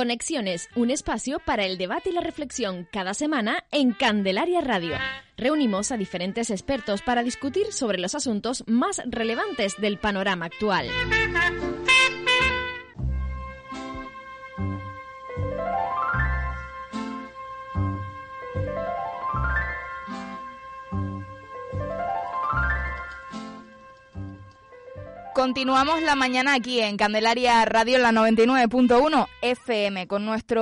Conexiones, un espacio para el debate y la reflexión cada semana en Candelaria Radio. Reunimos a diferentes expertos para discutir sobre los asuntos más relevantes del panorama actual. Continuamos la mañana aquí en Candelaria Radio, la 99.1 FM, con nuestra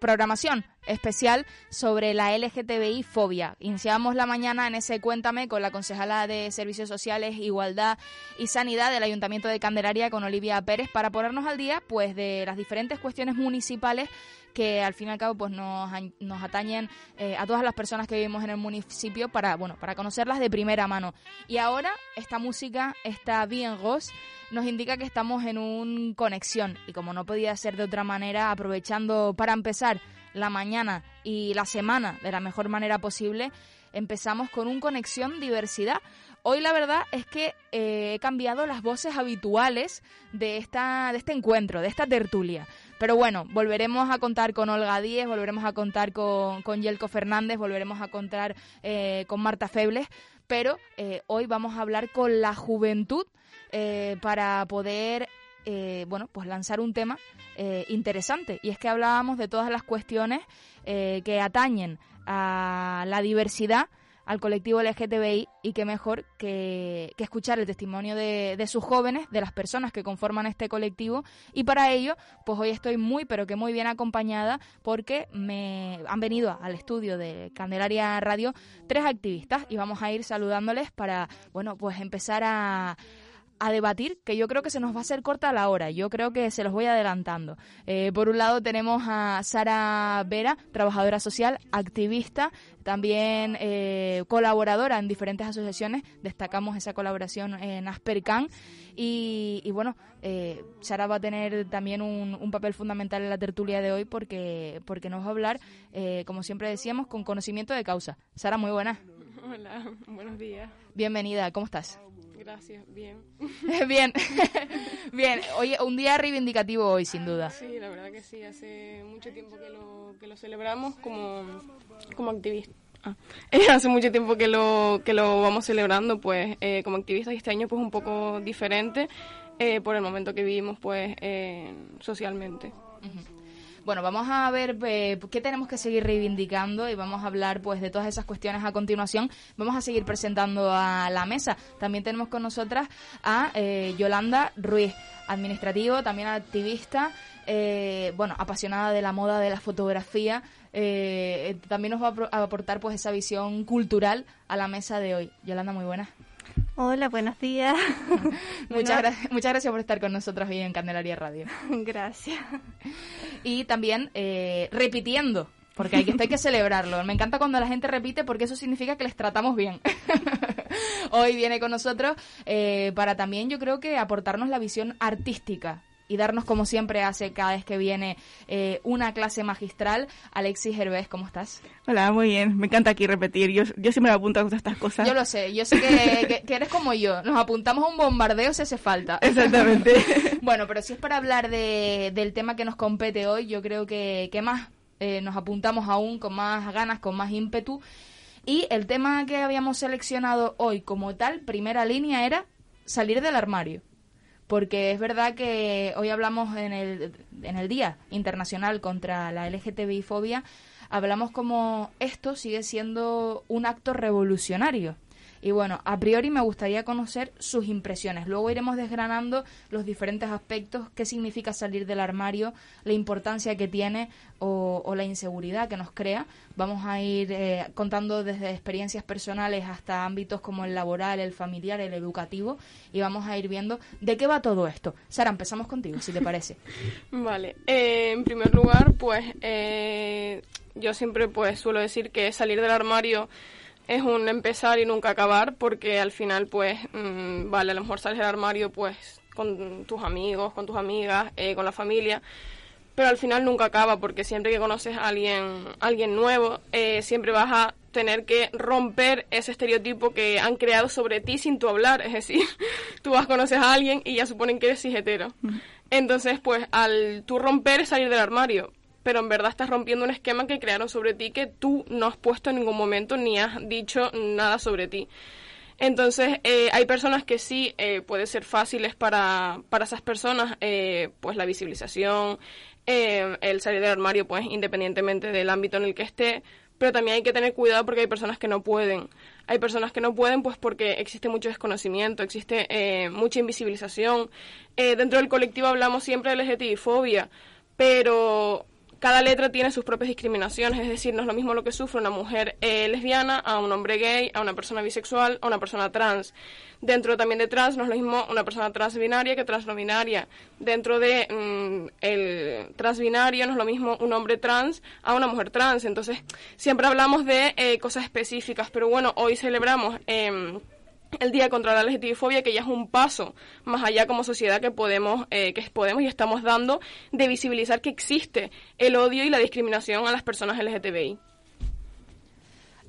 programación especial sobre la LGTBI fobia. Iniciamos la mañana en ese Cuéntame con la concejala de Servicios Sociales, Igualdad y Sanidad del Ayuntamiento de Candelaria con Olivia Pérez para ponernos al día pues de las diferentes cuestiones municipales que al fin y al cabo pues nos, nos atañen eh, a todas las personas que vivimos en el municipio para bueno para conocerlas de primera mano y ahora esta música está bien Ross nos indica que estamos en un conexión y como no podía ser de otra manera aprovechando para empezar la mañana y la semana de la mejor manera posible, empezamos con un conexión diversidad. Hoy la verdad es que eh, he cambiado las voces habituales de, esta, de este encuentro, de esta tertulia. Pero bueno, volveremos a contar con Olga Díez, volveremos a contar con, con Yelko Fernández, volveremos a contar eh, con Marta Febles, pero eh, hoy vamos a hablar con la juventud para poder bueno, pues lanzar un tema eh, interesante. Y es que hablábamos de todas las cuestiones eh, que atañen a la diversidad al colectivo LGTBI y qué mejor que, escuchar el testimonio de, de, sus jóvenes, de las personas que conforman este colectivo. Y para ello pues hoy estoy muy pero que muy bien acompañada porque me han venido al estudio de Candelaria Radio tres activistas y vamos a ir saludándoles para bueno pues empezar a a debatir, que yo creo que se nos va a hacer corta la hora. Yo creo que se los voy adelantando. Eh, por un lado tenemos a Sara Vera, trabajadora social, activista, también eh, colaboradora en diferentes asociaciones. Destacamos esa colaboración en Aspercan. Y, bueno, eh, Sara va a tener también un, papel fundamental en la tertulia de hoy porque, porque nos va a hablar, como siempre decíamos, con conocimiento de causa. Sara, muy buena. Hola, buenos días. Bienvenida, ¿cómo estás? Gracias, bien. bien, bien. Oye, un día reivindicativo hoy, sin duda. Sí, la verdad que sí. Hace mucho tiempo que lo, que lo celebramos como, como activistas. Ah, hace mucho tiempo que lo, que lo vamos celebrando pues eh, como activistas y este año pues un poco diferente eh, por el momento que vivimos pues eh, socialmente. Bueno, vamos a ver eh, qué tenemos que seguir reivindicando y vamos a hablar pues de todas esas cuestiones a continuación. Vamos a seguir presentando a la mesa. También tenemos con nosotras a eh, Yolanda Ruiz, administrativo, también activista, eh, bueno, apasionada de la moda, de la fotografía. también nos va a aportar pues esa visión cultural a la mesa de hoy. Yolanda, muy buena. Hola, buenos días. muchas, muchas gracias por estar con nosotros hoy en Candelaria Radio. Gracias. Y también eh, repitiendo, porque hay que, hay que celebrarlo. Me encanta cuando la gente repite porque eso significa que les tratamos bien. hoy viene con nosotros eh, para también yo creo que aportarnos la visión artística y darnos como siempre hace cada vez que viene eh, una clase magistral. Alexis Hervés, ¿cómo estás? Hola, muy bien. Me encanta aquí repetir. Yo, yo siempre me apunto a estas cosas. Yo lo sé. Yo sé que, eres como yo. Nos apuntamos a un bombardeo si hace falta. Exactamente. bueno, pero si es para hablar de, del tema que nos compete hoy, yo creo que, que más eh, nos apuntamos aún con más ganas, con más ímpetu. Y el tema que habíamos seleccionado hoy como tal, primera línea, era salir del armario porque es verdad que hoy hablamos en el, en el Día Internacional contra la LGTBI-fobia, hablamos como esto sigue siendo un acto revolucionario. Y bueno, a priori me gustaría conocer sus impresiones. Luego iremos desgranando los diferentes aspectos, qué significa salir del armario, la importancia que tiene o, la inseguridad que nos crea. Vamos a ir eh, contando desde experiencias personales hasta ámbitos como el laboral, el familiar, el educativo y vamos a ir viendo de qué va todo esto. Sara, empezamos contigo, si te parece. vale, eh, en primer lugar, pues eh, yo siempre pues suelo decir que salir del armario es un empezar y nunca acabar porque al final pues mm, vale a lo mejor sales del armario pues con tus amigos con tus amigas eh, con la familia pero al final nunca acaba porque siempre que conoces a alguien alguien nuevo eh, siempre vas a tener que romper ese estereotipo que han creado sobre ti sin tu hablar. Es decir tú vas, conoces a alguien y ya suponen que eres hetero. Entonces, pues, al tú romper es salir del armario, pero en verdad estás rompiendo un esquema que crearon sobre ti que tú no has puesto en ningún momento ni has dicho nada sobre ti. Entonces, eh, hay personas que sí eh, puede ser fáciles para, para esas personas, eh, pues la visibilización, eh, el salir del armario, pues independientemente del ámbito en el que esté, pero también hay que tener cuidado porque hay personas que no pueden. Hay personas que no pueden pues porque existe mucho desconocimiento, existe mucha invisibilización. Dentro del colectivo hablamos siempre de LGTBI-fobia, pero cada letra tiene sus propias discriminaciones, es decir, no es lo mismo lo que sufre una mujer eh, lesbiana a un hombre gay, a una persona bisexual, a una persona trans. Dentro también de trans no es lo mismo una persona transbinaria que trans no binaria. Dentro de mm, el transbinario no es lo mismo un hombre trans a una mujer trans. Entonces, siempre hablamos de eh, cosas específicas, pero bueno, hoy celebramos... em, el Día contra la LGTBI-fobia, que ya es un paso más allá como sociedad que podemos, eh, que podemos y estamos dando de visibilizar que existe el odio y la discriminación a las personas LGTBI.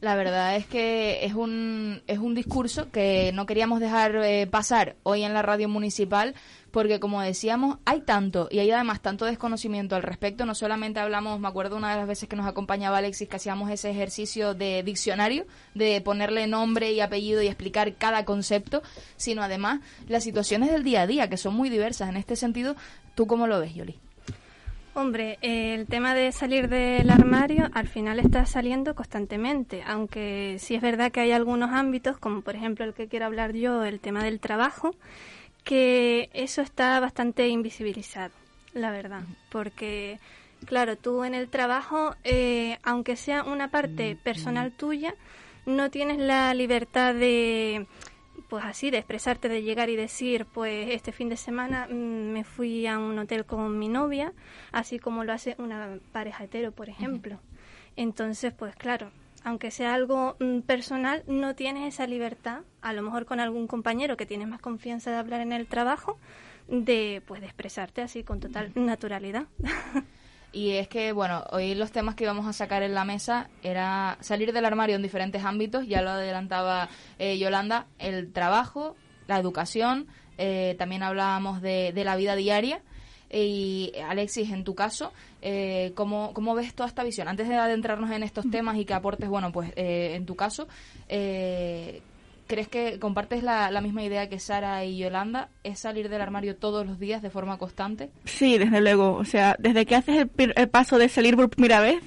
La verdad es que es un, es un discurso que no queríamos dejar eh, pasar hoy en la radio municipal porque como decíamos, hay tanto y hay además tanto desconocimiento al respecto. No solamente hablamos, me acuerdo una de las veces que nos acompañaba Alexis que hacíamos ese ejercicio de diccionario, de ponerle nombre y apellido y explicar cada concepto, sino además las situaciones del día a día, que son muy diversas. En este sentido, ¿tú cómo lo ves, Yoli? Hombre, el tema de salir del armario al final está saliendo constantemente, aunque sí es verdad que hay algunos ámbitos, como por ejemplo el que quiero hablar yo, el tema del trabajo, que eso está bastante invisibilizado, la verdad, porque claro, tú en el trabajo, eh, aunque sea una parte personal tuya, no tienes la libertad de pues así, de expresarte, de llegar y decir, pues este fin de semana mm, me fui a un hotel con mi novia, así como lo hace una pareja hetero, por ejemplo. Entonces, pues claro, aunque sea algo mm, personal, no tienes esa libertad, a lo mejor con algún compañero que tienes más confianza de hablar en el trabajo, de pues de expresarte así con total naturalidad. Y es que, bueno, hoy los temas que íbamos a sacar en la mesa era salir del armario en diferentes ámbitos, ya lo adelantaba eh, Yolanda, el trabajo, la educación, eh, también hablábamos de, de la vida diaria. Y Alexis, en tu caso, eh, ¿cómo, ¿cómo ves toda esta visión? Antes de adentrarnos en estos temas y que aportes, bueno, pues eh, en tu caso, eh, ¿crees que compartes la, la misma idea que Sara y Yolanda? ¿Es salir del armario todos los días de forma constante? Sí, desde luego. O sea, desde que haces el, paso de salir por primera vez,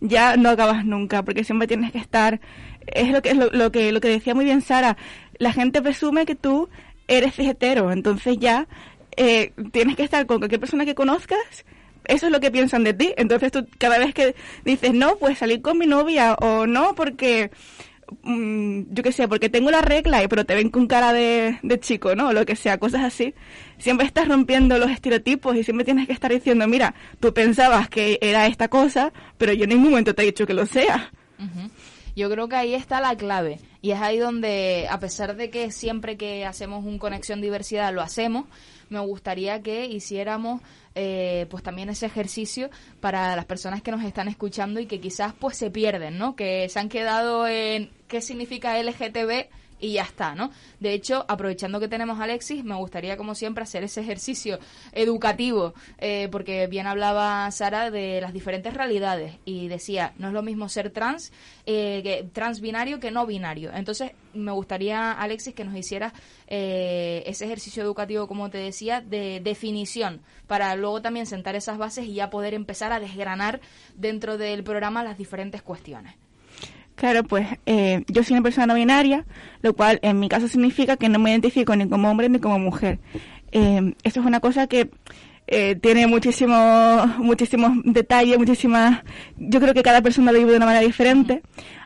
ya no acabas nunca, porque siempre tienes que estar. Es lo que, es lo, lo que, lo que decía muy bien Sara. La gente presume que tú eres hetero, entonces ya eh, tienes que estar con cualquier persona que conozcas. Eso es lo que piensan de ti. Entonces tú cada vez que dices, no, pues salir con mi novia o no, porque mm, yo qué sé, porque tengo la regla, pero te ven con cara de, chico, ¿no? O lo que sea, cosas así. Siempre estás rompiendo los estereotipos y siempre tienes que estar diciendo, mira, tú pensabas que era esta cosa, pero yo en ningún momento te he dicho que lo sea. Yo creo que ahí está la clave y es ahí donde, a pesar de que siempre que hacemos un conexión diversidad lo hacemos, me gustaría que hiciéramos eh, pues también ese ejercicio para las personas que nos están escuchando y que quizás pues se pierden, ¿no? Que se han quedado en qué significa LGTB y ya está, ¿no? De hecho, aprovechando que tenemos a Alexis, me gustaría, como siempre, hacer ese ejercicio educativo, eh, porque bien hablaba Sara de las diferentes realidades y decía, no es lo mismo ser trans, eh, que, trans binario que no binario. Entonces, me gustaría, Alexis, que nos hicieras eh, ese ejercicio educativo, como te decía, de definición, para luego también sentar esas bases y ya poder empezar a desgranar dentro del programa las diferentes cuestiones. Claro, pues eh, yo soy una persona no binaria, lo cual en mi caso significa que no me identifico ni como hombre ni como mujer. Eh, esto es una cosa que eh, tiene muchísimos muchísimos detalles, muchísimas... Yo creo que cada persona lo vive de una manera diferente.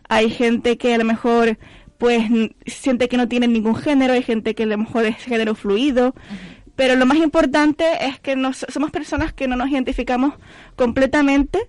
Hay gente que a lo mejor pues siente que no tiene ningún género, hay gente que a lo mejor es género fluido, pero lo más importante es que nos, somos personas que no nos identificamos completamente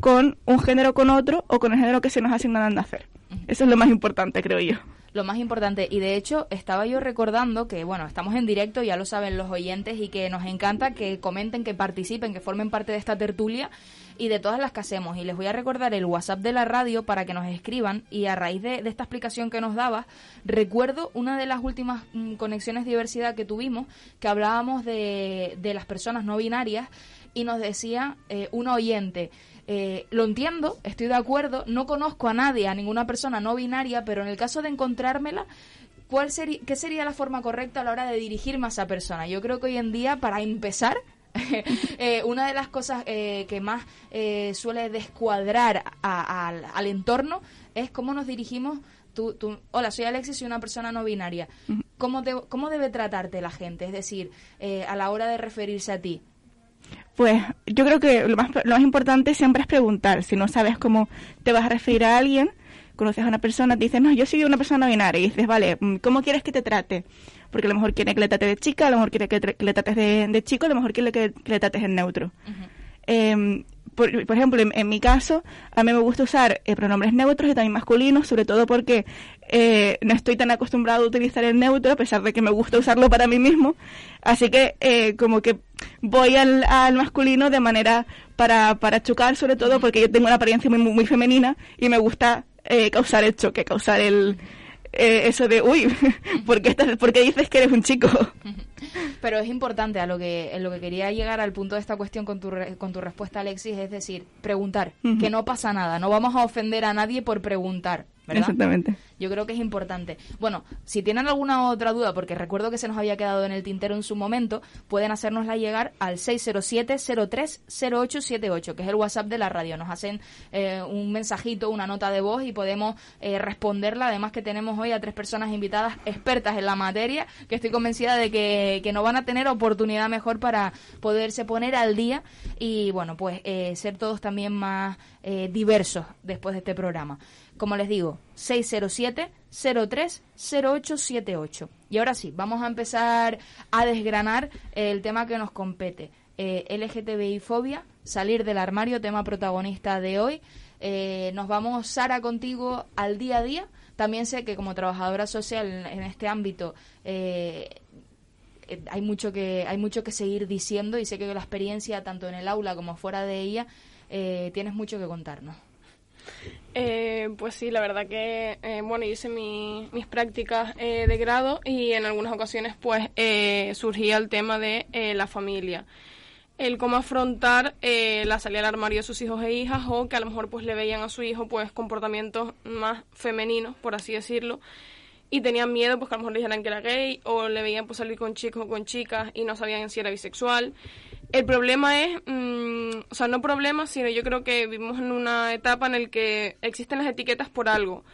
con un género con otro o con el género que se nos asigna al nacer. Eso es lo más importante, creo yo. lo más importante. Y de hecho, estaba yo recordando que, bueno, estamos en directo, ya lo saben los oyentes, y que nos encanta que comenten, que participen, que formen parte de esta tertulia y de todas las que hacemos. Y les voy a recordar el WhatsApp de la radio para que nos escriban. Y a raíz de, esta explicación que nos daba, recuerdo una de las últimas mm, conexiones de diversidad que tuvimos, que hablábamos de, de las personas no binarias, y nos decía eh, un oyente. Eh, lo entiendo, estoy de acuerdo, no conozco a nadie, a ninguna persona no binaria, pero en el caso de encontrármela, ¿cuál sería, ¿qué sería la forma correcta a la hora de dirigirme a esa persona? Yo creo que hoy en día, para empezar, eh, una de las cosas eh, que más suele descuadrar al, entorno es cómo nos dirigimos. Tú, tú, hola, soy Alexis, soy una persona no binaria. ¿Cómo, ¿Cómo debe tratarte la gente? Es decir, a la hora de referirse a ti. Pues yo creo que lo más, lo más importante siempre es preguntar. Si no sabes cómo te vas a referir a alguien, conoces a una persona, te dices, no, yo soy una persona binaria. Y dices, vale, mm, ¿cómo quieres que te trate? Porque a lo mejor quiere que le trate de chica, a lo mejor quiere que, le trates de, chico, a lo mejor quiere que, le trates en neutro por, ejemplo, en, mi caso, a mí me gusta usar eh, pronombres neutros y también masculinos, sobre todo porque eh, no estoy tan acostumbrado a utilizar el neutro, a pesar de que me gusta usarlo para mí mismo. Así que eh, como que voy al, masculino de manera para, para chocar, sobre todo porque yo tengo una apariencia muy, muy femenina y me gusta causar el choque, causar el, eso de, uy, ¿por qué, estás, ¿por qué dices que eres un chico? Pero es importante a lo que, en lo que quería llegar al punto de esta cuestión con tu, con tu respuesta, Alexis, es decir, preguntar, que no pasa nada, no vamos a ofender a nadie por preguntar. Exactamente. Yo creo que es importante. Bueno, si tienen alguna otra duda, porque recuerdo que se nos había quedado en el tintero en su momento, pueden hacérnosla llegar al 607-030878, que es el WhatsApp de la radio. Nos hacen eh, un mensajito, una nota de voz y podemos eh, responderla. Además que tenemos hoy a tres personas invitadas expertas en la materia, que estoy convencida de que, que no van a tener oportunidad mejor para poderse poner al día y, bueno, pues eh, ser todos también más diversos después de este programa. Como les digo, 607-030878. Y ahora sí, vamos a empezar a desgranar el tema que nos compete. Eh, LGTBI fobia, salir del armario, tema protagonista de hoy. Eh, nos vamos, Sara, contigo al día a día. También sé que como trabajadora social en, este ámbito eh, eh, hay mucho que hay mucho que seguir diciendo y sé que la experiencia tanto en el aula como fuera de ella tienes mucho que contarnos. Eh, pues sí, la verdad que, eh, bueno, hice mis prácticas eh, de grado y en algunas ocasiones pues surgía el tema de la familia. El cómo afrontar la salida al armario de sus hijos e hijas o que a lo mejor pues le veían a su hijo pues comportamientos más femeninos, por así decirlo, y tenían miedo pues que a lo mejor le dijeran que era gay o le veían pues salir con chicos o con chicas y no sabían si era bisexual. El problema es, mm, o sea, no problema, sino yo creo que vivimos en una etapa en la que existen las etiquetas por algo.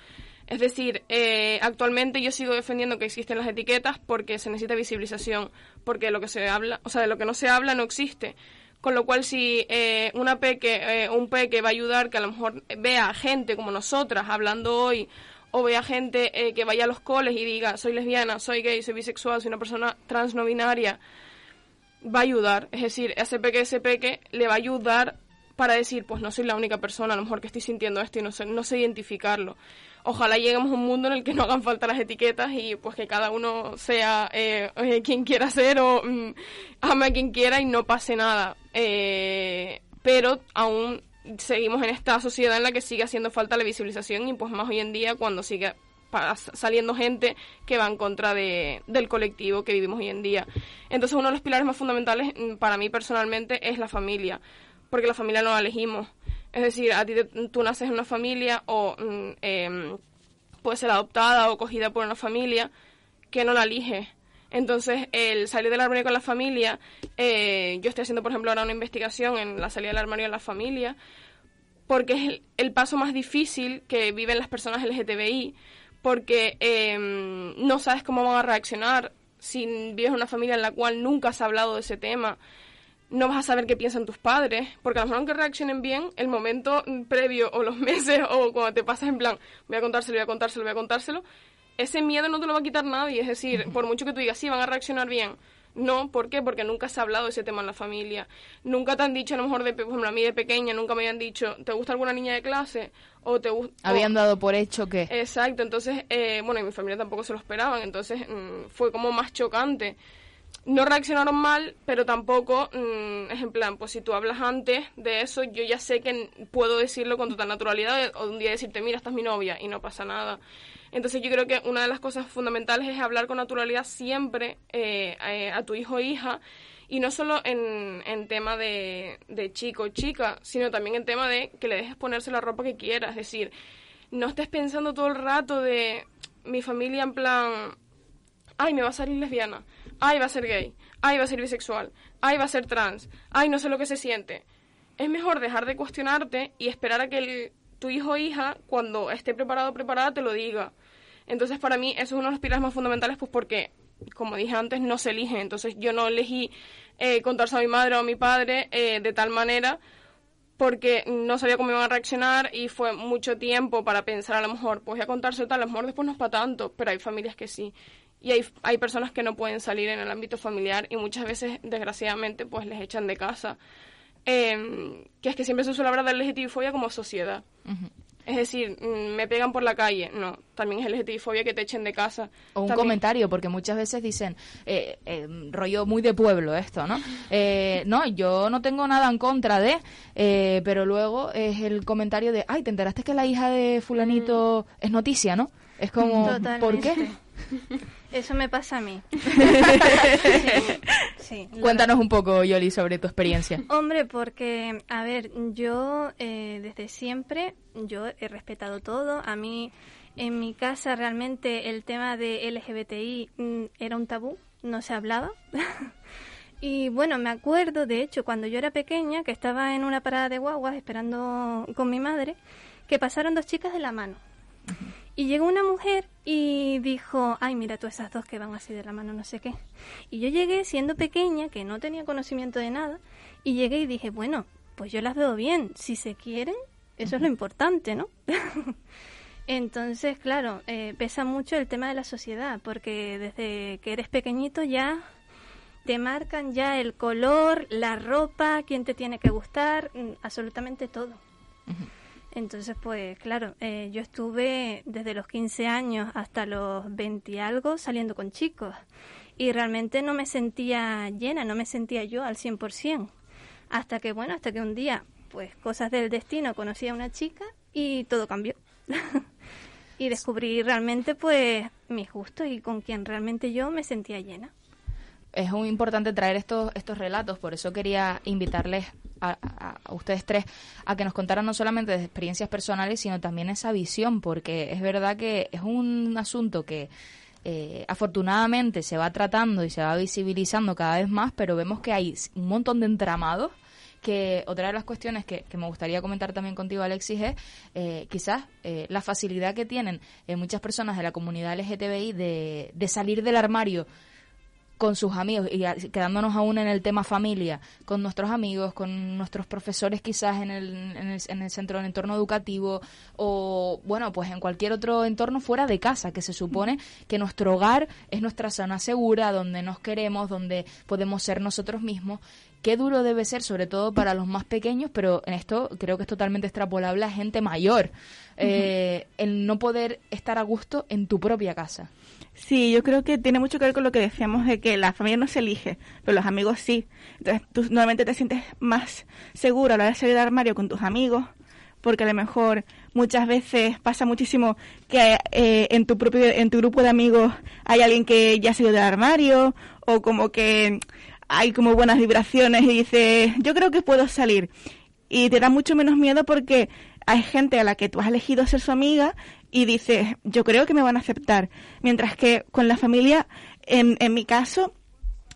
Es decir, eh, actualmente yo sigo defendiendo que existen las etiquetas porque se necesita visibilización, porque lo que se habla, o sea, de lo que no se habla no existe. Con lo cual, si eh, una peque, eh, un peque va a ayudar que a lo mejor vea gente como nosotras hablando hoy, o vea gente que vaya a los coles y diga, soy lesbiana, soy gay, soy bisexual, soy una persona trans no binaria, va a ayudar, es decir, ese peque, ese le va a ayudar para decir, pues no soy la única persona a lo mejor que estoy sintiendo esto y no sé, no sé identificarlo. Ojalá lleguemos a un mundo en el que no hagan falta las etiquetas y pues que cada uno sea eh, quien quiera ser o mm, ame a quien quiera y no pase nada. Eh, pero aún seguimos en esta sociedad en la que sigue haciendo falta la visibilización y pues más hoy en día cuando sigue saliendo gente que va en contra de, del colectivo que vivimos hoy en día. Entonces uno de los pilares más fundamentales mm, para mí personalmente es la familia, porque la familia no la elegimos. Es decir, a ti tú naces en una familia o em, puedes ser adoptada o cogida por una familia que no la elige. Entonces, el salir del armario con la familia, eh, yo estoy haciendo, por ejemplo, ahora una investigación en la salida del armario en la familia, porque es el, el, paso más difícil que viven las personas LGTBI, porque em, no sabes cómo van a reaccionar si vives en una familia en la cual nunca has hablado de ese tema. No vas a saber qué piensan tus padres, porque a lo mejor aunque reaccionen bien, el momento previo o los meses o cuando te pasas en plan, voy a contárselo, voy a contárselo, voy a contárselo, ese miedo no te lo va a quitar nadie. Es decir, por mucho que tú digas, sí, van a reaccionar bien. No, ¿por qué? Porque nunca se ha hablado de ese tema en la familia. Nunca te han dicho, a lo mejor, de, por ejemplo, a mí de pequeña, nunca me habían dicho, ¿te gusta alguna niña de clase? O te gusta... Habían dado por hecho que... Exacto, entonces, eh, bueno, y mi familia tampoco se lo esperaban, entonces mm, fue como más chocante. No reaccionaron mal, pero tampoco, mm, es en plan, pues si tú hablas antes de eso, yo ya sé que puedo decirlo con total naturalidad o un día decirte, mira, esta es mi novia y no pasa nada. Entonces yo creo que una de las cosas fundamentales es hablar con naturalidad siempre eh, eh, a, tu hijo o hija y no solo en, en tema de, de chico o chica, sino también en tema de que le dejes ponerse la ropa que quiera. Es decir, no estés pensando todo el rato de mi familia en plan, ay, me va a salir lesbiana, ay, va a ser gay, ay, va a ser bisexual, ay, va a ser trans, ay, no sé lo que se siente. Es mejor dejar de cuestionarte y esperar a que tu hijo o hija, cuando esté preparado o preparada, te lo diga. Entonces, para mí, eso es uno de los pilares más fundamentales, pues porque, como dije antes, no se elige. Entonces, yo no elegí eh, contarse a mi madre o a mi padre eh, de tal manera porque no sabía cómo iban a reaccionar y fue mucho tiempo para pensar a lo mejor, pues voy a contarse tal, a lo mejor después no es para tanto, pero hay familias que sí. Y hay, hay personas que no pueden salir en el ámbito familiar y muchas veces, desgraciadamente, pues les echan de casa. Em, que es que siempre se suele hablar de LGTBI-fobia como sociedad. Es decir, mm, me pegan por la calle. No, también es LGTBI-fobia que te echen de casa. O un comentario, porque muchas veces dicen, eh, eh, rollo muy de pueblo esto, ¿no? Eh, no, yo no tengo nada en contra de, pero luego es el comentario de, ay, ¿te enteraste que la hija de fulanito mm. es noticia, no? Es como, ¿por qué? Eso me pasa a mí. Cuéntanos un poco, Yoli, sobre tu experiencia. Hombre, porque, a ver, yo eh, desde siempre, yo he respetado todo. A mí, en mi casa, realmente el tema de LGBTI mm, era un tabú, no se hablaba. y bueno, me acuerdo, de hecho, cuando yo era pequeña, que estaba en una parada de guaguas esperando con mi madre, que pasaron dos chicas de la mano. Y llegó una mujer y dijo, ay, mira tú esas dos que van así de la mano, no sé qué. Y yo llegué siendo pequeña, que no tenía conocimiento de nada, y llegué y dije, bueno, pues yo las veo bien, si se quieren, eso es lo importante, ¿no? Entonces, claro, eh, pesa mucho el tema de la sociedad, porque desde que eres pequeñito ya te marcan ya el color, la ropa, quién te tiene que gustar, mm, absolutamente todo. Entonces, pues claro, eh, yo estuve desde los 15 años hasta los 20 y algo saliendo con chicos y realmente no me sentía llena, no me sentía yo al 100%. Hasta que, bueno, hasta que un día, pues cosas del destino, conocí a una chica y todo cambió. y descubrí realmente, pues, mi gusto y con quien realmente yo me sentía llena es muy importante traer estos, estos relatos, por eso quería invitarles a, ustedes tres a que nos contaran no solamente de experiencias personales, sino también esa visión, porque es verdad que es un asunto que eh, afortunadamente se va tratando y se va visibilizando cada vez más, pero vemos que hay un montón de entramados que otra de las cuestiones que, me gustaría comentar también contigo, Alexis, es eh, quizás eh, la facilidad que tienen muchas personas de la comunidad LGTBI de, de salir del armario con sus amigos y quedándonos aún en el tema familia, con nuestros amigos, con nuestros profesores quizás en el, en el, en el centro, en el entorno educativo o, bueno, pues en cualquier otro entorno fuera de casa, que se supone que nuestro hogar es nuestra zona segura, donde nos queremos, donde podemos ser nosotros mismos. Qué duro debe ser, sobre todo para los más pequeños, pero en esto creo que es totalmente extrapolable a gente mayor, eh, el no poder estar a gusto en tu propia casa. Sí, yo creo que tiene mucho que ver con lo que decíamos de que la familia no se elige, pero los amigos sí. Entonces tú nuevamente te sientes más seguro a la hora de salir del armario con tus amigos, porque a lo mejor muchas veces pasa muchísimo que eh, en tu propio en tu grupo de amigos hay alguien que ya ha salido del armario o como que hay como buenas vibraciones y dices yo creo que puedo salir y te da mucho menos miedo porque hay gente a la que tú has elegido ser su amiga y dices, yo creo que me van a aceptar. Mientras que con la familia, en, en mi caso,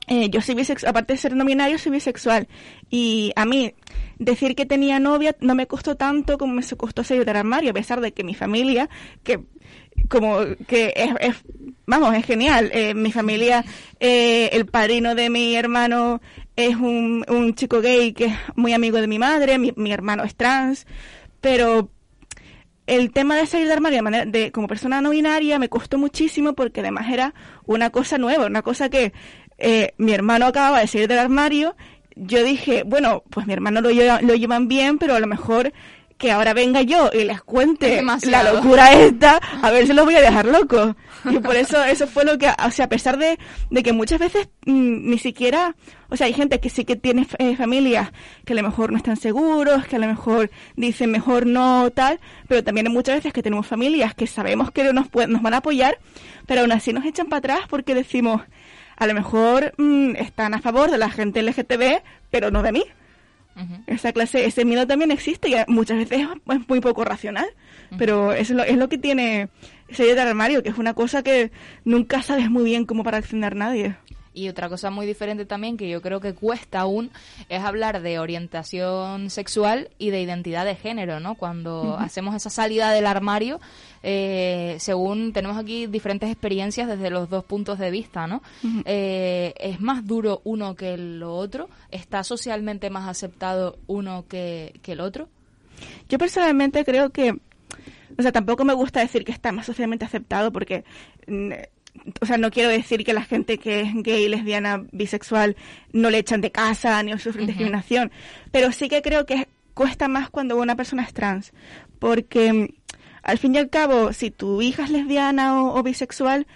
eh, yo soy bisexual, aparte de ser no binario, soy bisexual. Y a mí, decir que tenía novia no me costó tanto como me costó salir del armario, a pesar de que mi familia, que como que es, vamos, es genial. Eh, mi familia, eh, el padrino de mi hermano es un, un chico gay que es muy amigo de mi madre, mi, mi hermano es trans, pero el tema de salir de armario de manera, de, como persona no binaria me costó muchísimo porque además era una cosa nueva, una cosa que eh, mi hermano acababa de salir del armario. Yo dije, bueno, pues mi hermano lo, lo llevan bien, pero a lo mejor que ahora venga yo y les cuente la locura esta, a ver si los voy a dejar locos. Y por eso, eso fue lo que, o sea, a pesar de, de que muchas veces mm, ni siquiera, o sea, hay gente que sí que tiene eh, familias que a lo mejor no están seguros, que a lo mejor dicen mejor no, tal, pero también hay muchas veces que tenemos familias que sabemos que nos, nos van a apoyar, pero aún así nos echan para atrás porque decimos, a lo mejor mm, están a favor de la gente LGTB, pero no de mí. Esa clase, ese miedo también existe y muchas veces es muy poco racional, pero es lo, es lo que tiene ese armario, que es una cosa que nunca sabes muy bien cómo para accionar nadie. Y otra cosa muy diferente también que yo creo que cuesta aún es hablar de orientación sexual y de identidad de género, ¿no? Cuando hacemos esa salida del armario, eh, según tenemos aquí diferentes experiencias desde los dos puntos de vista, ¿no? Eh, ¿Es más duro uno que lo otro? ¿Está socialmente más aceptado uno que, que el otro? Yo personalmente creo que o sea, tampoco me gusta decir que está más socialmente aceptado porque mm, o sea, no quiero decir que la gente que es gay, lesbiana, bisexual no le echan de casa ni sufren discriminación, pero sí que creo que cuesta más cuando una persona es trans, porque mm, al fin y al cabo, si tu hija es lesbiana o, bisexual,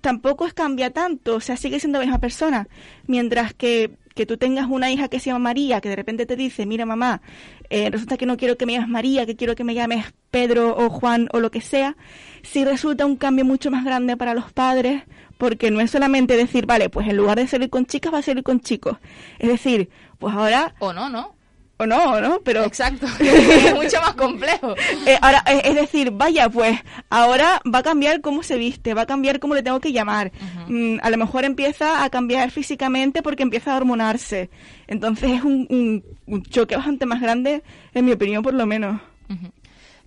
tampoco es cambia tanto, o sea, sigue siendo la misma persona, mientras que que tú tengas una hija que se llama María, que de repente te dice, mira mamá, eh, resulta que no quiero que me llames María, que quiero que me llames Pedro o Juan o lo que sea, sí resulta un cambio mucho más grande para los padres, porque no es solamente decir, vale, pues en lugar de salir con chicas va a salir con chicos. Es decir, pues ahora... O no, ¿no? O no, ¿no? Pero exacto, es mucho más complejo. Eh, ahora es, decir, vaya, pues ahora va a cambiar cómo se viste, va a cambiar cómo le tengo que llamar. Mm, a lo mejor empieza a cambiar físicamente porque empieza a hormonarse. Entonces es un, choque bastante más grande, en mi opinión, por lo menos.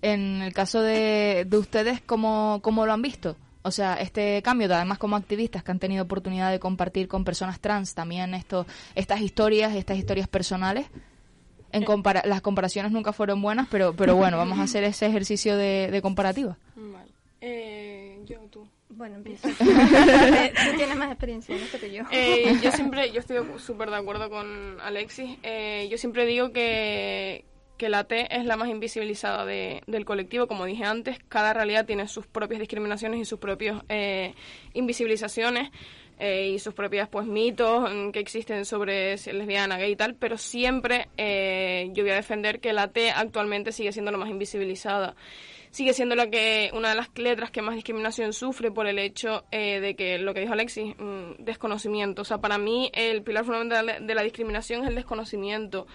En el caso de, de ustedes, ¿cómo, ¿cómo lo han visto? O sea, este cambio, además como activistas que han tenido oportunidad de compartir con personas trans también esto, estas historias, estas historias personales, en eh. las comparaciones nunca fueron buenas, pero, pero bueno, vamos a hacer ese ejercicio de, comparativa. Vale. Eh, yo, tú. Bueno, empieza. tú tienes más experiencia ¿no? que yo. Eh, yo siempre, yo estoy súper de acuerdo con Alexis. yo siempre digo que, que la T es la más invisibilizada de, del colectivo. Como dije antes, cada realidad tiene sus propias discriminaciones y sus propias invisibilizaciones. Eh, y sus propias pues mitos mm, que existen sobre si es lesbiana, gay y tal, pero siempre eh, yo voy a defender que la T actualmente sigue siendo la más invisibilizada. Sigue siendo la que una de las letras que más discriminación sufre por el hecho eh, de que lo que dijo Alexis, mm, desconocimiento. O sea, para mí el pilar fundamental de la discriminación es el desconocimiento.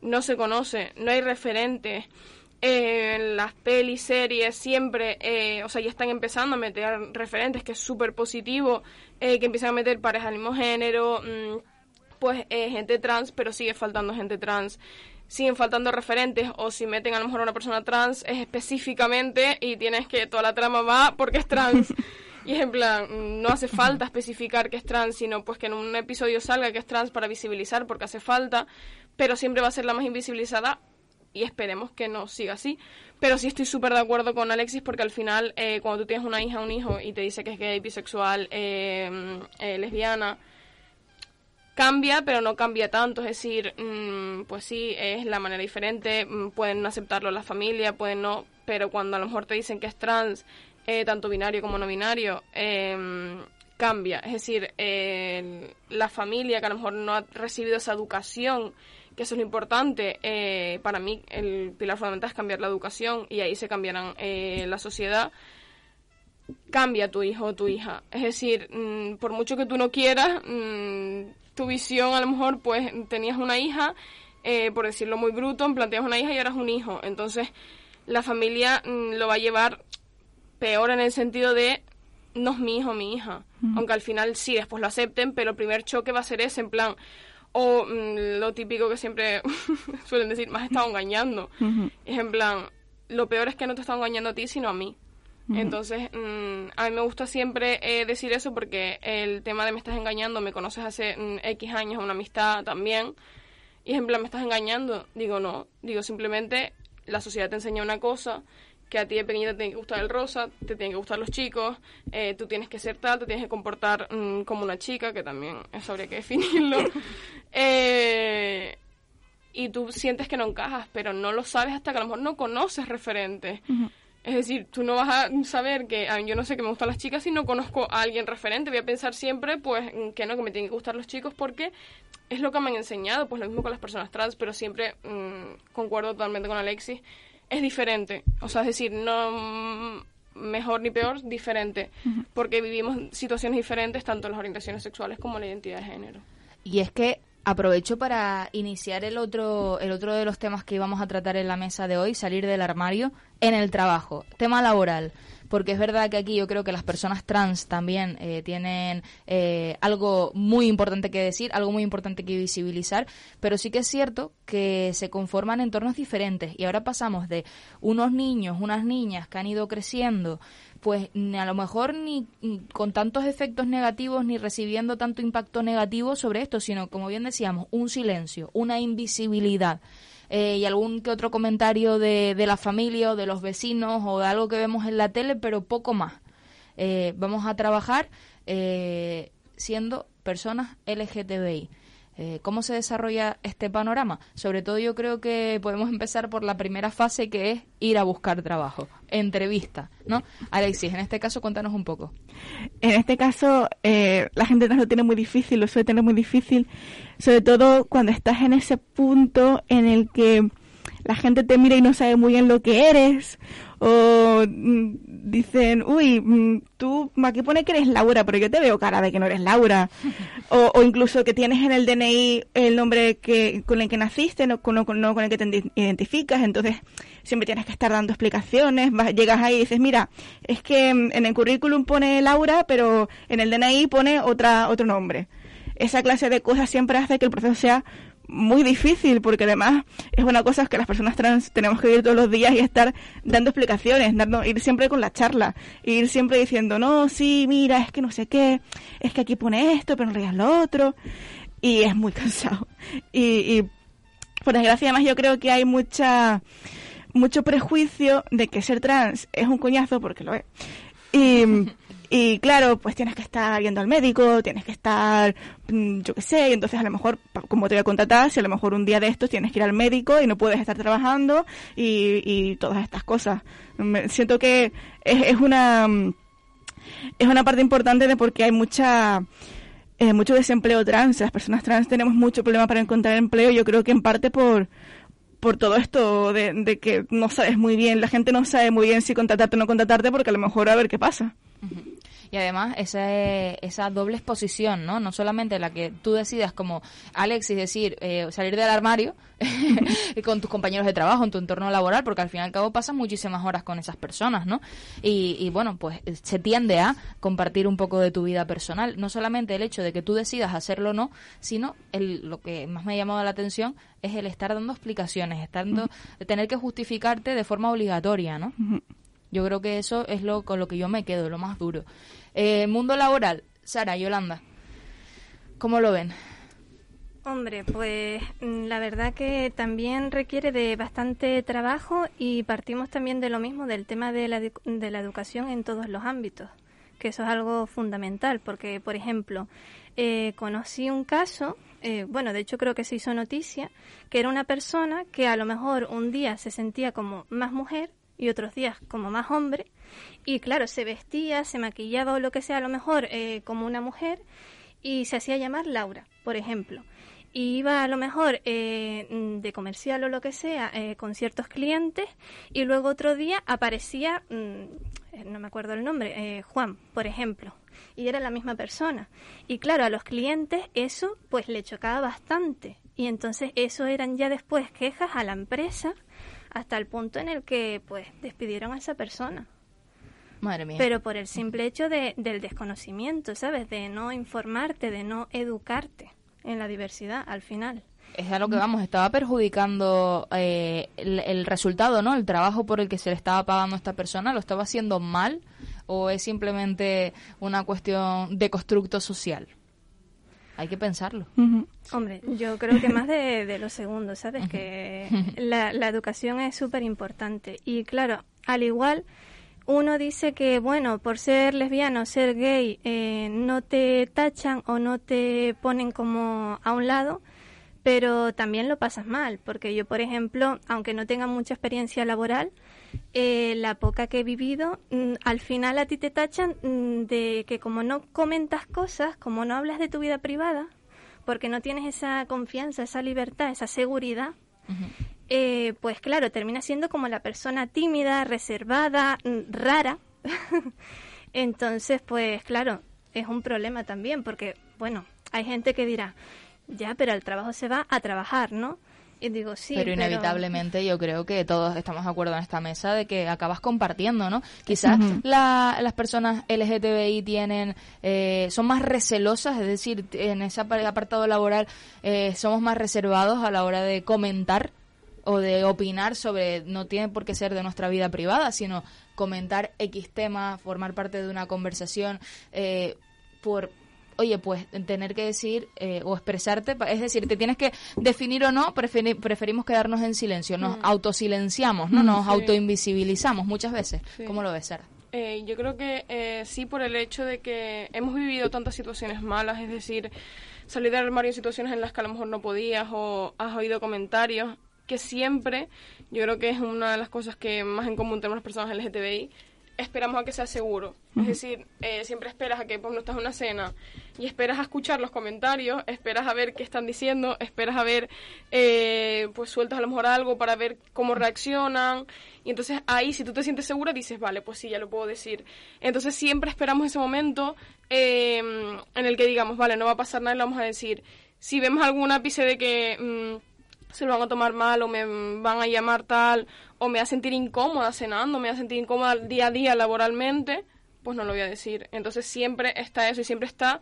No se conoce, no hay referentes en las pelis, series, siempre, eh, o sea, ya están empezando a meter referentes, que es súper positivo, eh, que empiezan a meter parejas del mismo género, mm, pues eh, gente trans, pero sigue faltando gente trans. Siguen faltando referentes, o si meten a lo mejor a una persona trans, es específicamente y tienes que toda la trama va porque es trans. Y es en plan, no hace falta especificar que es trans, sino pues que en un episodio salga que es trans para visibilizar porque hace falta, pero siempre va a ser la más invisibilizada y esperemos que no siga así. Pero sí estoy súper de acuerdo con Alexis porque al final eh, cuando tú tienes una hija o un hijo y te dice que es gay, bisexual, eh, eh, lesbiana, cambia, pero no cambia tanto. Es decir, mm, pues sí, es la manera diferente, mm, pueden aceptarlo la familia, pueden no, pero cuando a lo mejor te dicen que es trans, tanto binario como no binario, em, cambia. Es decir, la familia que a lo mejor no ha recibido esa educación que eso es lo importante. Eh, para mí, el pilar fundamental es cambiar la educación y ahí se cambiarán eh, la sociedad. Cambia tu hijo o tu hija. Es decir, mm, por mucho que tú no quieras, mm, tu visión a lo mejor, pues tenías una hija, eh, por decirlo muy bruto, planteas una hija y ahora es un hijo. Entonces, la familia mm, lo va a llevar peor en el sentido de no es mi hijo mi hija. Aunque al final sí, después lo acepten, pero el primer choque va a ser ese, en plan, o mm, lo típico que siempre suelen decir, me has estado engañando. Es en plan, lo peor es que no te estado engañando a ti, sino a mí. Entonces, mm, a mí me gusta siempre eh, decir eso porque el tema de me estás engañando, me conoces hace mm, X años, una amistad también, y es en plan, me estás engañando. Digo, no, digo simplemente, la sociedad te enseña una cosa que a ti de pequeñita te tiene que gustar el rosa, te tienen que gustar los chicos, eh, tú tienes que ser tal, te tienes que comportar mm, como una chica, que también eso habría que definirlo. Eh, y tú sientes que no encajas, pero no lo sabes hasta que a lo mejor no conoces referentes. Es decir, tú no vas a saber que ah, yo no sé que me gustan las chicas si no conozco a alguien referente. Voy a pensar siempre, pues, que no, que me tienen que gustar los chicos porque es lo que me han enseñado. Pues lo mismo con las personas trans, pero siempre mm, concuerdo totalmente con Alexis. Es diferente. O sea, es decir, no mejor ni peor, diferente. Porque vivimos situaciones diferentes tanto en las orientaciones sexuales como en la identidad de género. Y es que Aprovecho para iniciar el otro, el otro de los temas que íbamos a tratar en la mesa de hoy, salir del armario en el trabajo, tema laboral. Porque es verdad que aquí yo creo que las personas trans también eh, tienen eh, algo muy importante que decir, algo muy importante que visibilizar, pero sí que es cierto que se conforman entornos diferentes y ahora pasamos de unos niños, unas niñas que han ido creciendo pues a lo mejor ni con tantos efectos negativos ni recibiendo tanto impacto negativo sobre esto, sino como bien decíamos, un silencio, una invisibilidad. Eh, y algún que otro comentario de, de, la familia o de los vecinos o de algo que vemos en la tele, pero poco más. Eh, vamos a trabajar eh, siendo personas LGTBI. Eh, ¿Cómo se desarrolla este panorama? Sobre todo yo creo que podemos empezar por la primera fase que es ir a buscar trabajo, entrevista, ¿no? Alexis, en este caso cuéntanos un poco. En este caso eh, la gente no lo tiene muy difícil, lo suele tener muy difícil, sobre todo cuando estás en ese punto en el que la gente te mira y no sabe muy bien lo que eres o mm, dicen, uy, mm, tú aquí pone que eres Laura, pero yo te veo cara de que no eres Laura. o, o, incluso que tienes en el DNI el nombre que con el que naciste, no con, no, no con el que te identificas, entonces siempre tienes que estar dando explicaciones, vas, llegas ahí y dices, mira, es que mm, en el currículum pone Laura, pero en el DNI pone otra otro nombre. Esa clase de cosas siempre hace que el proceso sea muy difícil porque además es una cosa que las personas trans tenemos que ir todos los días y estar dando explicaciones, dando, ir siempre con la charla, ir siempre diciendo, no, sí, mira, es que no sé qué, es que aquí pone esto, pero realidad es lo otro, y es muy cansado. Y, y por desgracia además yo creo que hay mucha mucho prejuicio de que ser trans es un coñazo porque lo es. Y, y claro, pues tienes que estar yendo al médico, tienes que estar, mm, yo qué sé, y entonces a lo mejor, como te voy a contratar, si a lo mejor un día de estos tienes que ir al médico y no puedes estar trabajando y, y todas estas cosas. Siento que es, es, una es una parte importante de porque hay mucha eh, mucho desempleo trans, las personas trans tenemos mucho problema para encontrar empleo, yo creo que en parte por por todo esto de, de, que no sabes muy bien, la gente no sabe muy bien si contratarte o no contratarte porque a lo mejor a ver qué pasa. Y además esa, esa doble exposición, ¿no? No solamente la que tú decidas como Alexis decir, eh, salir del armario con tus compañeros de trabajo, en tu entorno laboral, porque al fin y al cabo pasas muchísimas horas con esas personas, ¿no? Y, y bueno, pues se tiende a compartir un poco de tu vida personal. No solamente el hecho de que tú decidas hacerlo o no, sino el, lo que más me ha llamado la atención es el estar dando explicaciones, estando, uh -huh. tener que justificarte de forma obligatoria, ¿no? Uh -huh. Yo creo que eso es lo con lo que yo me quedo, lo más duro. Eh, mundo laboral, Sara, Yolanda, ¿cómo lo ven? Hombre, pues mm, la verdad que también requiere de bastante trabajo y partimos también de lo mismo, del tema de la, de la educación en todos los ámbitos, que eso es algo fundamental, porque, por ejemplo, eh, conocí un caso, eh, bueno, de hecho creo que se hizo noticia, que era una persona que a lo mejor un día se sentía como más mujer y otros días como más hombre. Y claro, se vestía, se maquillaba o lo que sea, a lo mejor eh, como una mujer y se hacía llamar Laura, por ejemplo. Y iba a lo mejor eh, de comercial o lo que sea eh, con ciertos clientes y luego otro día aparecía, mmm, no me acuerdo el nombre, eh, Juan, por ejemplo, y era la misma persona. Y claro, a los clientes eso pues le chocaba bastante. Y entonces eso eran ya después quejas a la empresa hasta el punto en el que pues despidieron a esa persona. Madre mía. Pero por el simple hecho de, del desconocimiento, ¿sabes? De no informarte, de no educarte en la diversidad al final. Es a lo que vamos, estaba perjudicando eh, el, el, resultado, ¿no? El trabajo por el que se le estaba pagando a esta persona, ¿lo estaba haciendo mal o es simplemente una cuestión de constructo social? Hay que pensarlo. Uh -huh. Hombre, yo creo que más de, de lo segundo, ¿sabes? Uh -huh. Que la, la, educación es súper importante. Y claro, al igual uno dice que, bueno, por ser lesbiano, ser gay, eh, no te tachan o no te ponen como a un lado, pero también lo pasas mal, porque yo, por ejemplo, aunque no tenga mucha experiencia laboral, eh, la poca que he vivido, mm, al final a ti te tachan mm, de que como no comentas cosas, como no hablas de tu vida privada, porque no tienes esa confianza, esa libertad, esa seguridad, eh, pues claro, termina siendo como la persona tímida, reservada, mm, rara. Entonces, pues claro, es un problema también, porque, bueno, hay gente que dirá, ya, pero el trabajo se va a trabajar, ¿no? Y digo, sí. Pero inevitablemente yo creo que todos estamos de acuerdo en esta mesa de que acabas compartiendo, ¿no? Quizás las personas LGTBI tienen, eh, son más recelosas, es decir, en ese apartado laboral eh, somos más reservados a la hora de comentar o de opinar sobre, no tiene por qué ser de nuestra vida privada, sino comentar X tema, formar parte de una conversación eh, por oye, pues tener que decir eh, o expresarte, es decir, te tienes que definir o no, preferimos quedarnos en silencio, nos mm. autosilenciamos, ¿no? Nos autoinvisibilizamos muchas veces. ¿Cómo lo ves, Sara? Eh, yo creo que eh, sí por el hecho de que hemos vivido tantas situaciones malas, es decir, salir del armario en situaciones en las que a lo mejor no podías o has oído comentarios, que siempre, yo creo que es una de las cosas que más en común tenemos las personas LGTBI, esperamos a que sea seguro. Es decir, eh, siempre esperas a que pues, no estás en una cena y esperas a escuchar los comentarios, esperas a ver qué están diciendo, esperas a ver, eh, pues sueltas a lo mejor algo para ver cómo reaccionan. Y entonces ahí, si tú te sientes segura, dices, vale, pues sí, ya lo puedo decir. Entonces siempre esperamos ese momento em, en el que digamos, vale, no va a pasar nada y lo vamos a decir. Si vemos algún ápice de que... Mm, se lo van a tomar mal o me van a llamar tal o me va a sentir incómoda cenando, me va a sentir incómoda día a día laboralmente, pues no lo voy a decir. Entonces siempre está eso y siempre está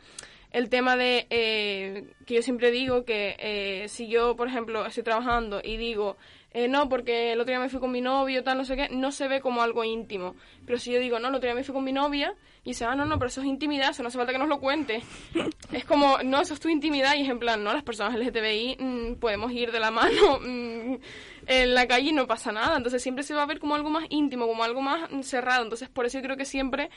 el tema de eh, que yo siempre digo que eh, si yo, por ejemplo, estoy trabajando y digo, eh, no, porque el otro día me fui con mi novio, tal, no sé qué, no se ve como algo íntimo. Pero si yo digo, no, el otro día me fui con mi novia, y dice, ah, no, no, pero eso es intimidad, eso no hace falta que nos lo cuente. es como, no, eso es tu intimidad, y es en plan, no, las personas LGTBI mm, podemos ir de la mano mm, en la calle y no pasa nada. Entonces siempre se va a ver como algo más íntimo, como algo más cerrado. Entonces por eso yo creo que siempre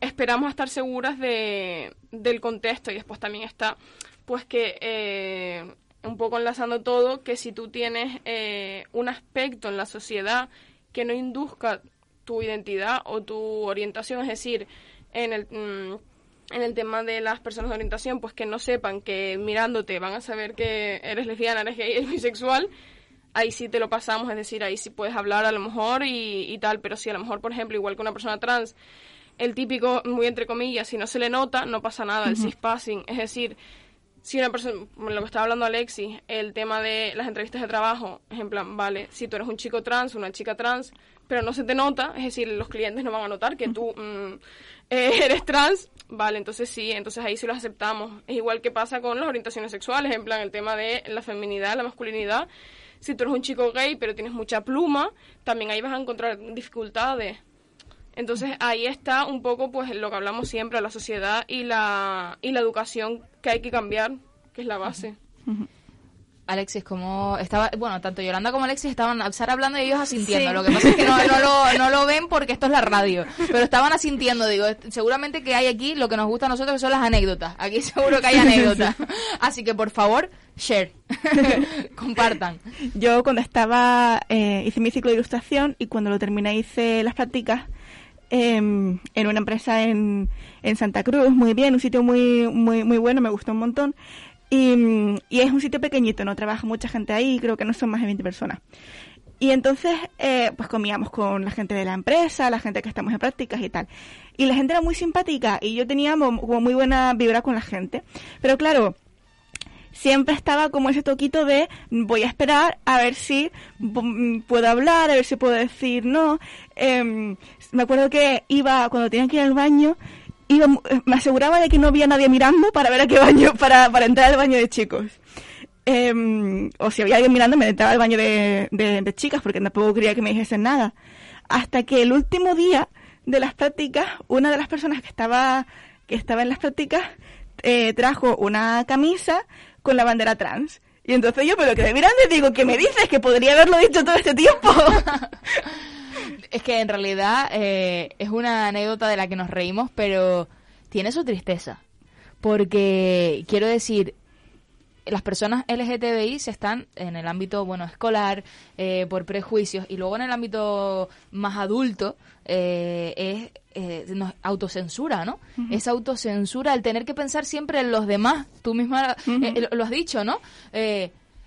esperamos estar seguras de, del contexto, y después también está, pues que... Eh, un poco enlazando todo, que si tú tienes eh, un aspecto en la sociedad que no induzca tu identidad o tu orientación, es decir, en el, mm, en el tema de las personas de orientación, pues que no sepan que mirándote van a saber que eres lesbiana, eres gay, eres bisexual, ahí sí te lo pasamos, es decir, ahí sí puedes hablar a lo mejor y, y tal, pero si a lo mejor, por ejemplo, igual que una persona trans, el típico, muy entre comillas, si no se le nota, no pasa nada, el cispassing, es decir, si una persona, lo que estaba hablando Alexis, el tema de las entrevistas de trabajo, es en plan, vale, si tú eres un chico trans, una chica trans, pero no se te nota, es decir, los clientes no van a notar que tú mm, eh, eres trans, vale, entonces sí, entonces ahí sí lo aceptamos. Es igual que pasa con las orientaciones sexuales, en plan, el tema de la feminidad, la masculinidad. Si tú eres un chico gay, pero tienes mucha pluma, también ahí vas a encontrar dificultades. Entonces ahí está un poco pues lo que hablamos siempre, la sociedad y la, y la educación que hay que cambiar, que es la base. Alexis, como estaba, bueno, tanto Yolanda como Alexis estaban hablando y ellos asintiendo. Lo que pasa es que no, lo, no, lo, ven porque esto es la radio, pero estaban asintiendo. Digo, seguramente que hay aquí lo que nos gusta a nosotros que son las anécdotas. Aquí seguro que hay anécdotas. Así que por favor, share, compartan. Yo cuando estaba, eh, hice mi ciclo de ilustración y cuando lo terminé hice las prácticas Em, en una empresa en, en, Santa Cruz, muy bien, un sitio muy, muy, muy bueno, me gustó un montón. Y, es un sitio pequeñito, no trabaja mucha gente ahí, creo que no son más de 20 personas. Y entonces, eh, pues comíamos con la gente de la empresa, la gente que estamos en prácticas y tal. Y la gente era muy simpática y yo tenía como muy buena vibra con la gente. Pero claro, siempre estaba como ese toquito de voy a esperar a ver si puedo hablar, a ver si puedo decir no. Em, me acuerdo que iba, cuando tenía que ir al baño, iba, me aseguraba de que no había nadie mirando para ver a qué baño, para, para entrar al baño de chicos. Em, o si había alguien mirando, me entraba al baño de, de, chicas, porque tampoco quería que me dijesen nada. Hasta que el último día de las prácticas, una de las personas que estaba, que estaba en las prácticas, eh, trajo una camisa con la bandera trans. Y entonces yo me lo quedé mirando y digo, ¿qué me dices? Que podría haberlo dicho todo este tiempo. Es que en realidad eh, es una anécdota de la que nos reímos, pero tiene su tristeza. Porque, quiero decir, las personas LGTBI se están en el ámbito bueno escolar eh, por prejuicios y luego en el ámbito más adulto eh, es eh, autocensura, ¿no? Es autocensura el tener que pensar siempre en los demás. Tú misma eh, lo, has dicho, ¿no?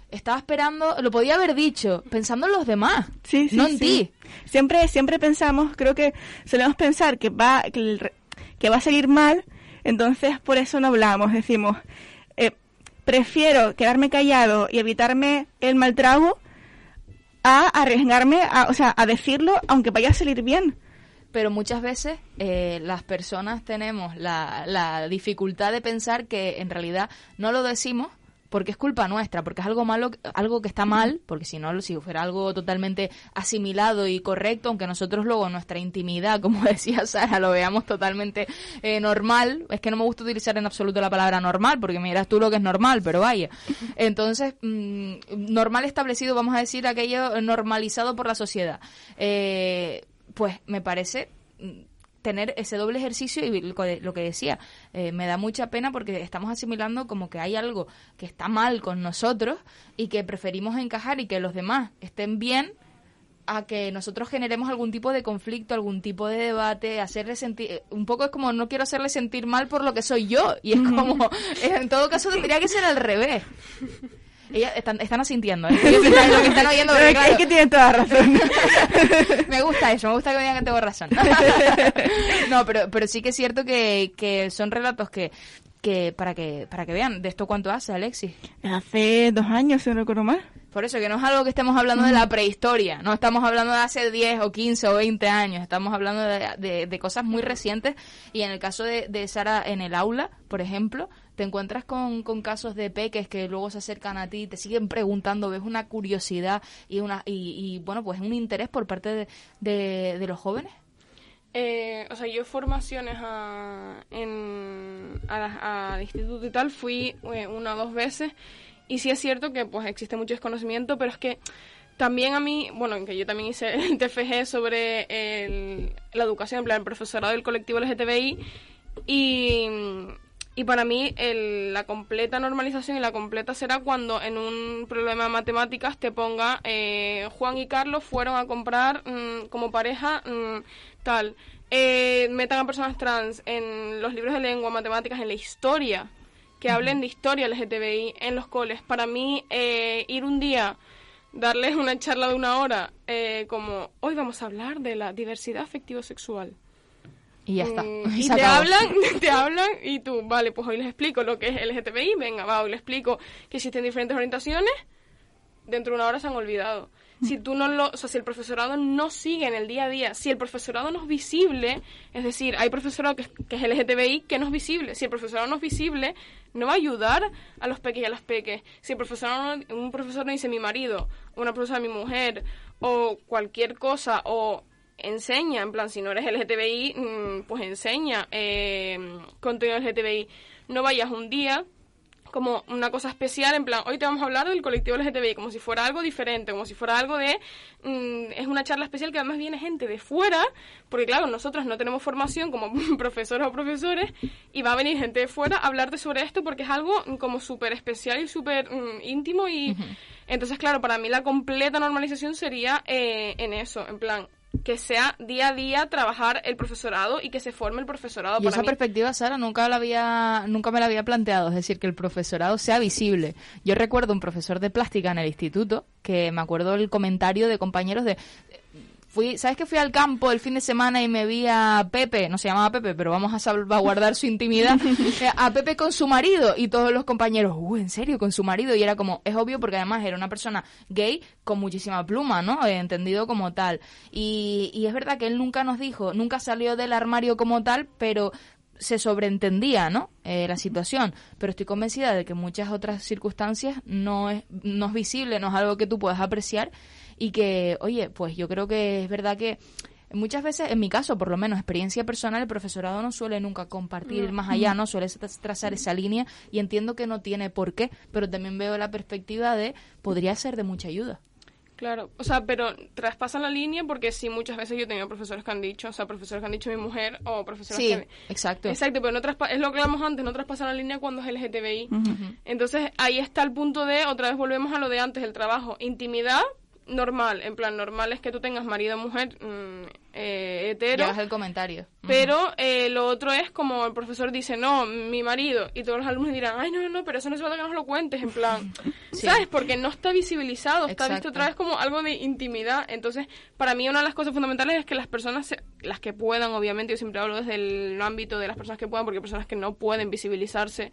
Estaba esperando, lo podía haber dicho, pensando en los demás, sí, no en ti. Siempre, siempre pensamos, creo que solemos pensar que va, que, que va a salir mal, entonces por eso no hablamos, decimos, prefiero quedarme callado y evitarme el mal trago a arriesgarme, a, o sea, a decirlo aunque vaya a salir bien. Pero muchas veces eh, las personas tenemos la, la dificultad de pensar que en realidad no lo decimos porque es culpa nuestra, porque es algo malo, algo que está mal, porque si no, si fuera algo totalmente asimilado y correcto, aunque nosotros luego nuestra intimidad, como decía Sara, lo veamos totalmente eh, normal, es que no me gusta utilizar en absoluto la palabra normal, porque miras tú lo que es normal, pero vaya. Entonces, mm, normal establecido, vamos a decir, aquello normalizado por la sociedad. Eh, pues me parece mm, tener ese doble ejercicio y lo que decía, eh, me da mucha pena porque estamos asimilando como que hay algo que está mal con nosotros y que preferimos encajar y que los demás estén bien a que nosotros generemos algún tipo de conflicto, algún tipo de debate, hacerle sentir, un poco es como no quiero hacerle sentir mal por lo que soy yo y es como, en todo caso tendría que ser al revés. Ellas están, están asintiendo, ¿eh? lo que están oyendo. Es que tienen toda razón. me gusta eso, me gusta que me digan que tengo razón. no, pero, pero sí que es cierto que, que son relatos que que para que para que vean de esto cuánto hace Alexis hace dos años si no recuerdo mal por eso que no es algo que estemos hablando de la prehistoria no estamos hablando de hace 10 o 15 o 20 años estamos hablando de, de, cosas muy recientes y en el caso de, de Sara en el aula por ejemplo te encuentras con, con, casos de peques que luego se acercan a ti, te siguen preguntando, ves una curiosidad y, una, y, bueno, pues un interés por parte de, de, los jóvenes. Eh, o sea, yo formaciones a, en, a, instituto y tal fui eh, una o dos veces y sí es cierto que pues existe mucho desconocimiento, pero es que también a mí, bueno, que yo también hice el TFG sobre el, la educación, en plan, el profesorado del colectivo LGTBI y y para mí la completa normalización y la completa será cuando en un problema de matemáticas te ponga eh, Juan y Carlos fueron a comprar mm, como pareja mm, tal. Eh, metan a personas trans en los libros de lengua, matemáticas, en la historia. Que hablen de historia LGTBI en los coles. Para mí, eh, ir un día darles una charla de una hora como hoy vamos a hablar de la diversidad afectivo-sexual y ya está. Mm, y, te hablan, te hablan y tú, vale, pues hoy les explico lo que es el LGTBI, venga, va, hoy les explico que existen diferentes orientaciones, dentro de una hora se han olvidado. Si tú no lo, o sea, si el profesorado no sigue en el día a día, si el profesorado no es visible, es decir, hay profesorado que, que es LGTBI que no es visible. Si el profesorado no es visible, no va a ayudar a los peques y a las peques. Si el profesor un profesor no dice mi marido, una profesora mi mujer, o cualquier cosa, o enseña, en plan, si no eres LGTBI, mm, pues enseña eh, contenido LGTBI. No vayas un día como una cosa especial, en plan, hoy te vamos a hablar del colectivo LGTBI, como si fuera algo diferente, como si fuera algo de... Mm, es una charla especial que además viene gente de fuera, porque claro, nosotros no tenemos formación como profesores o profesores, y va a venir gente de fuera a hablarte sobre esto porque es algo mm, como súper especial y súper íntimo y... Entonces, claro, para mí la completa normalización sería eh, en eso, en plan, que sea día a día trabajar el profesorado y que se forme el profesorado. Y esa perspectiva, Sara, nunca, la había, nunca me la había planteado, es decir, que el profesorado sea visible. Yo recuerdo un profesor de plástica en el instituto que me acuerdo el comentario de compañeros de ¿sabes que fui al campo el fin de semana y me vi a Pepe, no se llamaba Pepe, pero vamos a salvaguardar su intimidad, eh, a Pepe con su marido y todos los compañeros, uh, ¿en serio? Con su marido y era como, es obvio porque además era una persona gay con muchísima pluma, ¿no? Eh, entendido como tal. Y, y es verdad que él nunca nos dijo, nunca salió del armario como tal, pero se sobreentendía ¿no? Eh, la situación, pero estoy convencida de que en muchas otras circunstancias no es, no es visible, no es algo que tú puedas apreciar y que, oye, pues yo creo que es verdad que muchas veces, en mi caso, por lo menos, experiencia personal, el profesorado no suele nunca compartir más allá, no suele trazar esa línea y entiendo que no tiene por qué, pero también veo la perspectiva de podría ser de mucha ayuda. Claro, o sea, pero traspasan la línea porque sí, muchas veces yo he tenido profesores que han dicho, o sea, profesores que han dicho mi mujer o profesores Sí, que... exacto. Exacto, pero no traspa- es lo que hablamos antes, no traspasan la línea cuando es LGTBI. Entonces ahí está el punto de, otra vez volvemos a lo de antes, el trabajo. Intimidad, normal, en plan, normal es que tú tengas marido, mujer, mm, eh, hetero. El comentario. Pero eh, lo otro es como el profesor dice, no, mi marido, y todos los alumnos dirán, ay, no, no, no, pero eso no se trata que nos lo cuentes, en plan, Sí. ¿sabes? Porque no está visibilizado, está visto otra vez como algo de intimidad. Entonces, para mí una de las cosas fundamentales es que las personas, se- las que puedan, obviamente, yo siempre hablo desde el ámbito de las personas que puedan, porque hay personas que no pueden visibilizarse,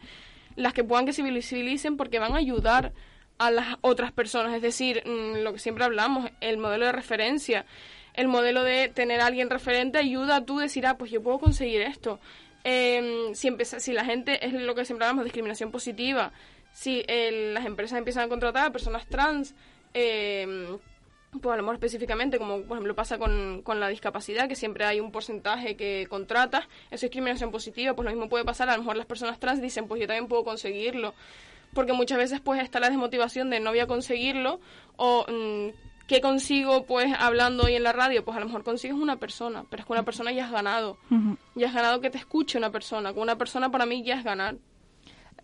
las que puedan que se visibilicen porque van a ayudar a las otras personas, es decir, mm, lo que siempre hablamos, el modelo de referencia, el modelo de tener a alguien referente ayuda a tú decir, ah, pues yo puedo conseguir esto. Em, si, empieza, si la gente, es lo que siempre hablamos, discriminación positiva, si las empresas empiezan a contratar a personas trans, em, pues a lo mejor específicamente, como por ejemplo pasa con, con la discapacidad, que siempre hay un porcentaje que contrata, eso es discriminación positiva, pues lo mismo puede pasar, a lo mejor las personas trans dicen, pues yo también puedo conseguirlo, porque muchas veces pues está la desmotivación de no voy a conseguirlo, o mm, ¿qué consigo pues hablando hoy en la radio? Pues a lo mejor consigues una persona, pero es que una persona ya has ganado, ya has ganado que te escuche una persona, con una persona para mí ya es ganar.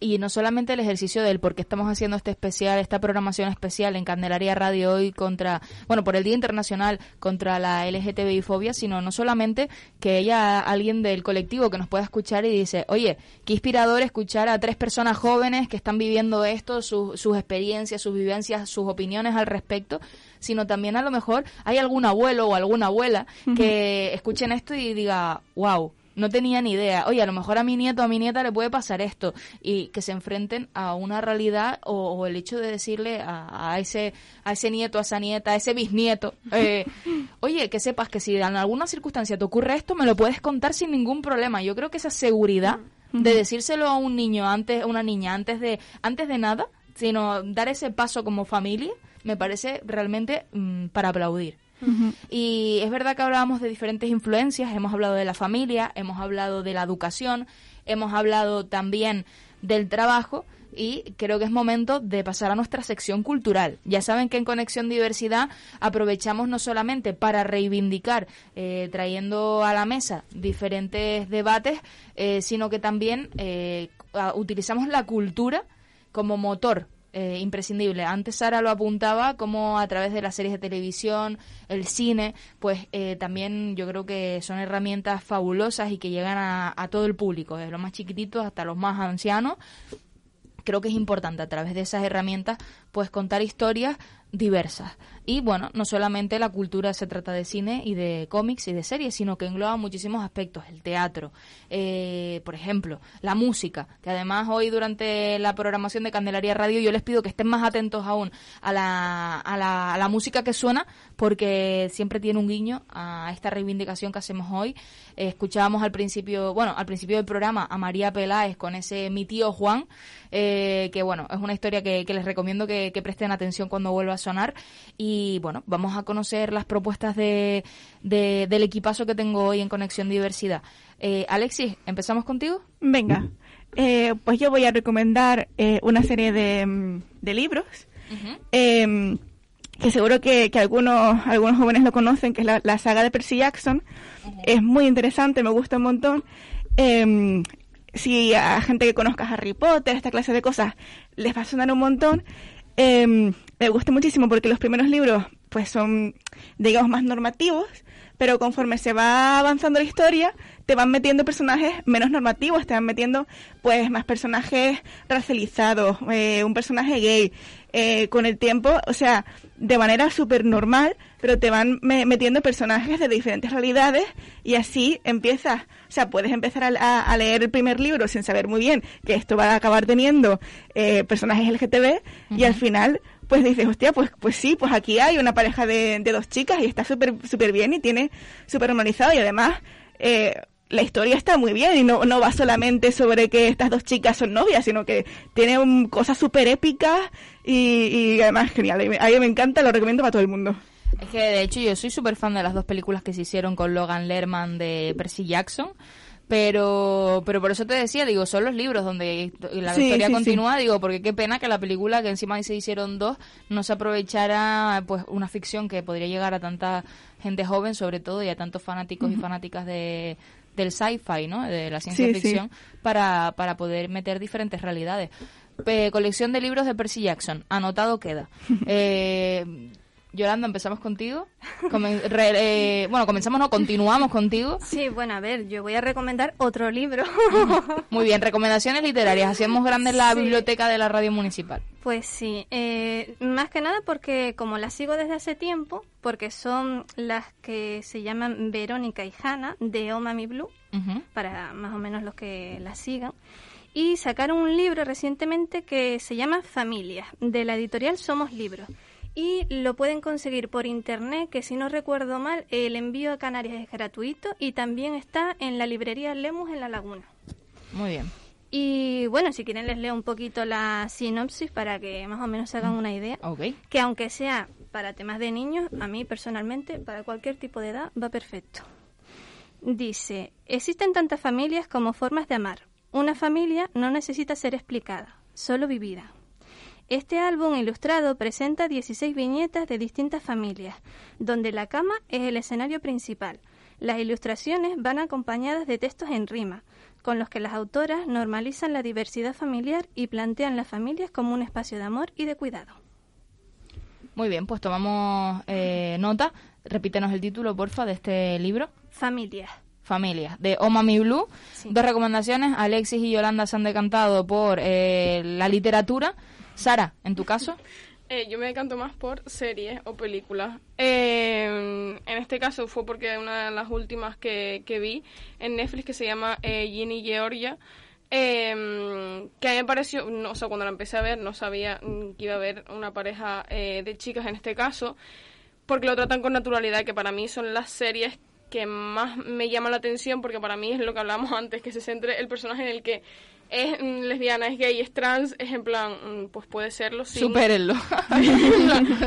Y no solamente el ejercicio del por qué estamos haciendo este especial, esta programación especial en Candelaria Radio hoy contra, bueno, por el Día Internacional contra la LGTBI fobia, sino no solamente que haya alguien del colectivo que nos pueda escuchar y dice, oye, qué inspirador escuchar a tres personas jóvenes que están viviendo esto, sus, sus experiencias, sus vivencias, sus opiniones al respecto, sino también a lo mejor hay algún abuelo o alguna abuela que escuchen esto y diga, wow, no tenía ni idea. Oye, a lo mejor a mi nieto o a mi nieta le puede pasar esto. Y que se enfrenten a una realidad o, o el hecho de decirle a, a ese, a ese nieto, a esa nieta, a ese bisnieto, eh, oye, que sepas que si en alguna circunstancia te ocurre esto, me lo puedes contar sin ningún problema. Yo creo que esa seguridad de decírselo a un niño antes, a una niña antes de, antes de nada, sino dar ese paso como familia, me parece realmente mm, para aplaudir. Y es verdad que hablábamos de diferentes influencias, hemos hablado de la familia, hemos hablado de la educación, hemos hablado también del trabajo y creo que es momento de pasar a nuestra sección cultural. Ya saben que en Conexión Diversidad aprovechamos no solamente para reivindicar, eh, trayendo a la mesa diferentes debates, eh, sino que también eh, utilizamos la cultura como motor eh, imprescindible. Antes Sara lo apuntaba como a través de las series de televisión, el cine, pues eh, también yo creo que son herramientas fabulosas y que llegan a, todo el público, desde los más chiquititos hasta los más ancianos. Creo que es importante a través de esas herramientas pues contar historias diversas. Y bueno, no solamente la cultura se trata de cine y de cómics y de series, sino que engloba muchísimos aspectos. El teatro, eh, por ejemplo, la música, que además hoy durante la programación de Candelaria Radio yo les pido que estén más atentos aún a la, a la, a la música que suena, porque siempre tiene un guiño a esta reivindicación que hacemos hoy. Eh, escuchábamos al principio, bueno, al principio del programa a María Peláez con ese Mi tío Juan, eh, que bueno, es una historia que, les recomiendo que, que presten atención cuando vuelva a sonar. Y bueno, vamos a conocer las propuestas de, de- del equipazo que tengo hoy en Conexión Diversidad. Eh, Alexis, ¿empezamos contigo? Venga, eh, pues yo voy a recomendar eh, una serie de, de libros eh, que seguro que, que algunos, algunos jóvenes lo conocen, que es la, la saga de Percy Jackson. Es muy interesante, me gusta un montón. Eh, si a gente que conozca Harry Potter, esta clase de cosas, les va a sonar un montón. Eh, me gusta muchísimo porque los primeros libros pues son, digamos, más normativos, pero conforme se va avanzando la historia, te van metiendo personajes menos normativos, te van metiendo pues más personajes racializados, eh, un personaje gay, eh, con el tiempo, o sea, de manera súper normal, pero te van me- metiendo personajes de diferentes realidades y así empiezas, o sea, puedes empezar a, a- a leer el primer libro sin saber muy bien que esto va a acabar teniendo eh, personajes LGTB y al final pues dices, hostia, pues, pues sí, pues aquí hay una pareja de, de dos chicas y está súper súper bien y tiene súper normalizado y además eh, la historia está muy bien y no, no va solamente sobre que estas dos chicas son novias, sino que tiene un- cosas súper épicas y, y además genial. A mí, me encanta, lo recomiendo para todo el mundo. Es que de hecho yo soy súper fan de las dos películas que se hicieron con Logan Lerman de Percy Jackson. Pero, pero por eso te decía, digo, son los libros donde la Sí, historia sí, continúa, digo, porque qué pena que la película, que encima se hicieron dos, no se aprovechara pues una ficción que podría llegar a tanta gente joven, sobre todo, y a tantos fanáticos y fanáticas de del sci-fi, ¿no? De la ciencia Sí, sí. ficción, para, para poder meter diferentes realidades. Colección de libros de Percy Jackson, anotado queda. Eh, Yolanda, empezamos contigo. Comen- re- eh, bueno, comenzamos, no, continuamos contigo. Sí, bueno, a ver, yo voy a recomendar otro libro. Muy bien, recomendaciones literarias. Hacemos grande la Sí. biblioteca de la radio municipal. Pues sí, eh, más que nada porque como las sigo desde hace tiempo, porque son las que se llaman Verónica y Hanna de Oh Mami Blue, Ujú. para más o menos los que las sigan. Y sacaron un libro recientemente que se llama Familias, de la editorial Somos Libros. Y lo pueden conseguir por internet, que si no recuerdo mal, el envío a Canarias es gratuito y también está en la librería Lemus en La Laguna. Muy bien. Y bueno, si quieren les leo un poquito la sinopsis para que más o menos se hagan una idea. Ok. Que aunque sea para temas de niños, a mí personalmente, para cualquier tipo de edad, va perfecto. Dice, existen tantas familias como formas de amar. Una familia no necesita ser explicada, solo vivida. Este álbum ilustrado presenta 16 viñetas de distintas familias, donde la cama es el escenario principal. Las ilustraciones van acompañadas de textos en rima, con los que las autoras normalizan la diversidad familiar y plantean las familias como un espacio de amor y de cuidado. Muy bien, pues tomamos eh, nota. Repítenos el título, porfa, de este libro. Familias. Familia, de Oh Mami Blue. Sí. Dos recomendaciones. Alexis y Yolanda se han decantado por eh, la literatura. Sara, en tu caso. Eh, yo me decanto más por series o películas. Eh, en este caso fue porque una de las últimas que, que vi en Netflix que se llama eh, Ginny Georgia. eh, que a mí me pareció, no, o sea, cuando la empecé a ver no sabía mm, que iba a haber una pareja eh, de chicas en este caso, porque lo tratan con naturalidad, que para mí son las series que más me llaman la atención, porque para mí es lo que hablamos antes, que se centre el personaje en el que es mm, lesbiana, es gay, es trans, es en plan, mm, pues puede serlo, sí. Supérenlo.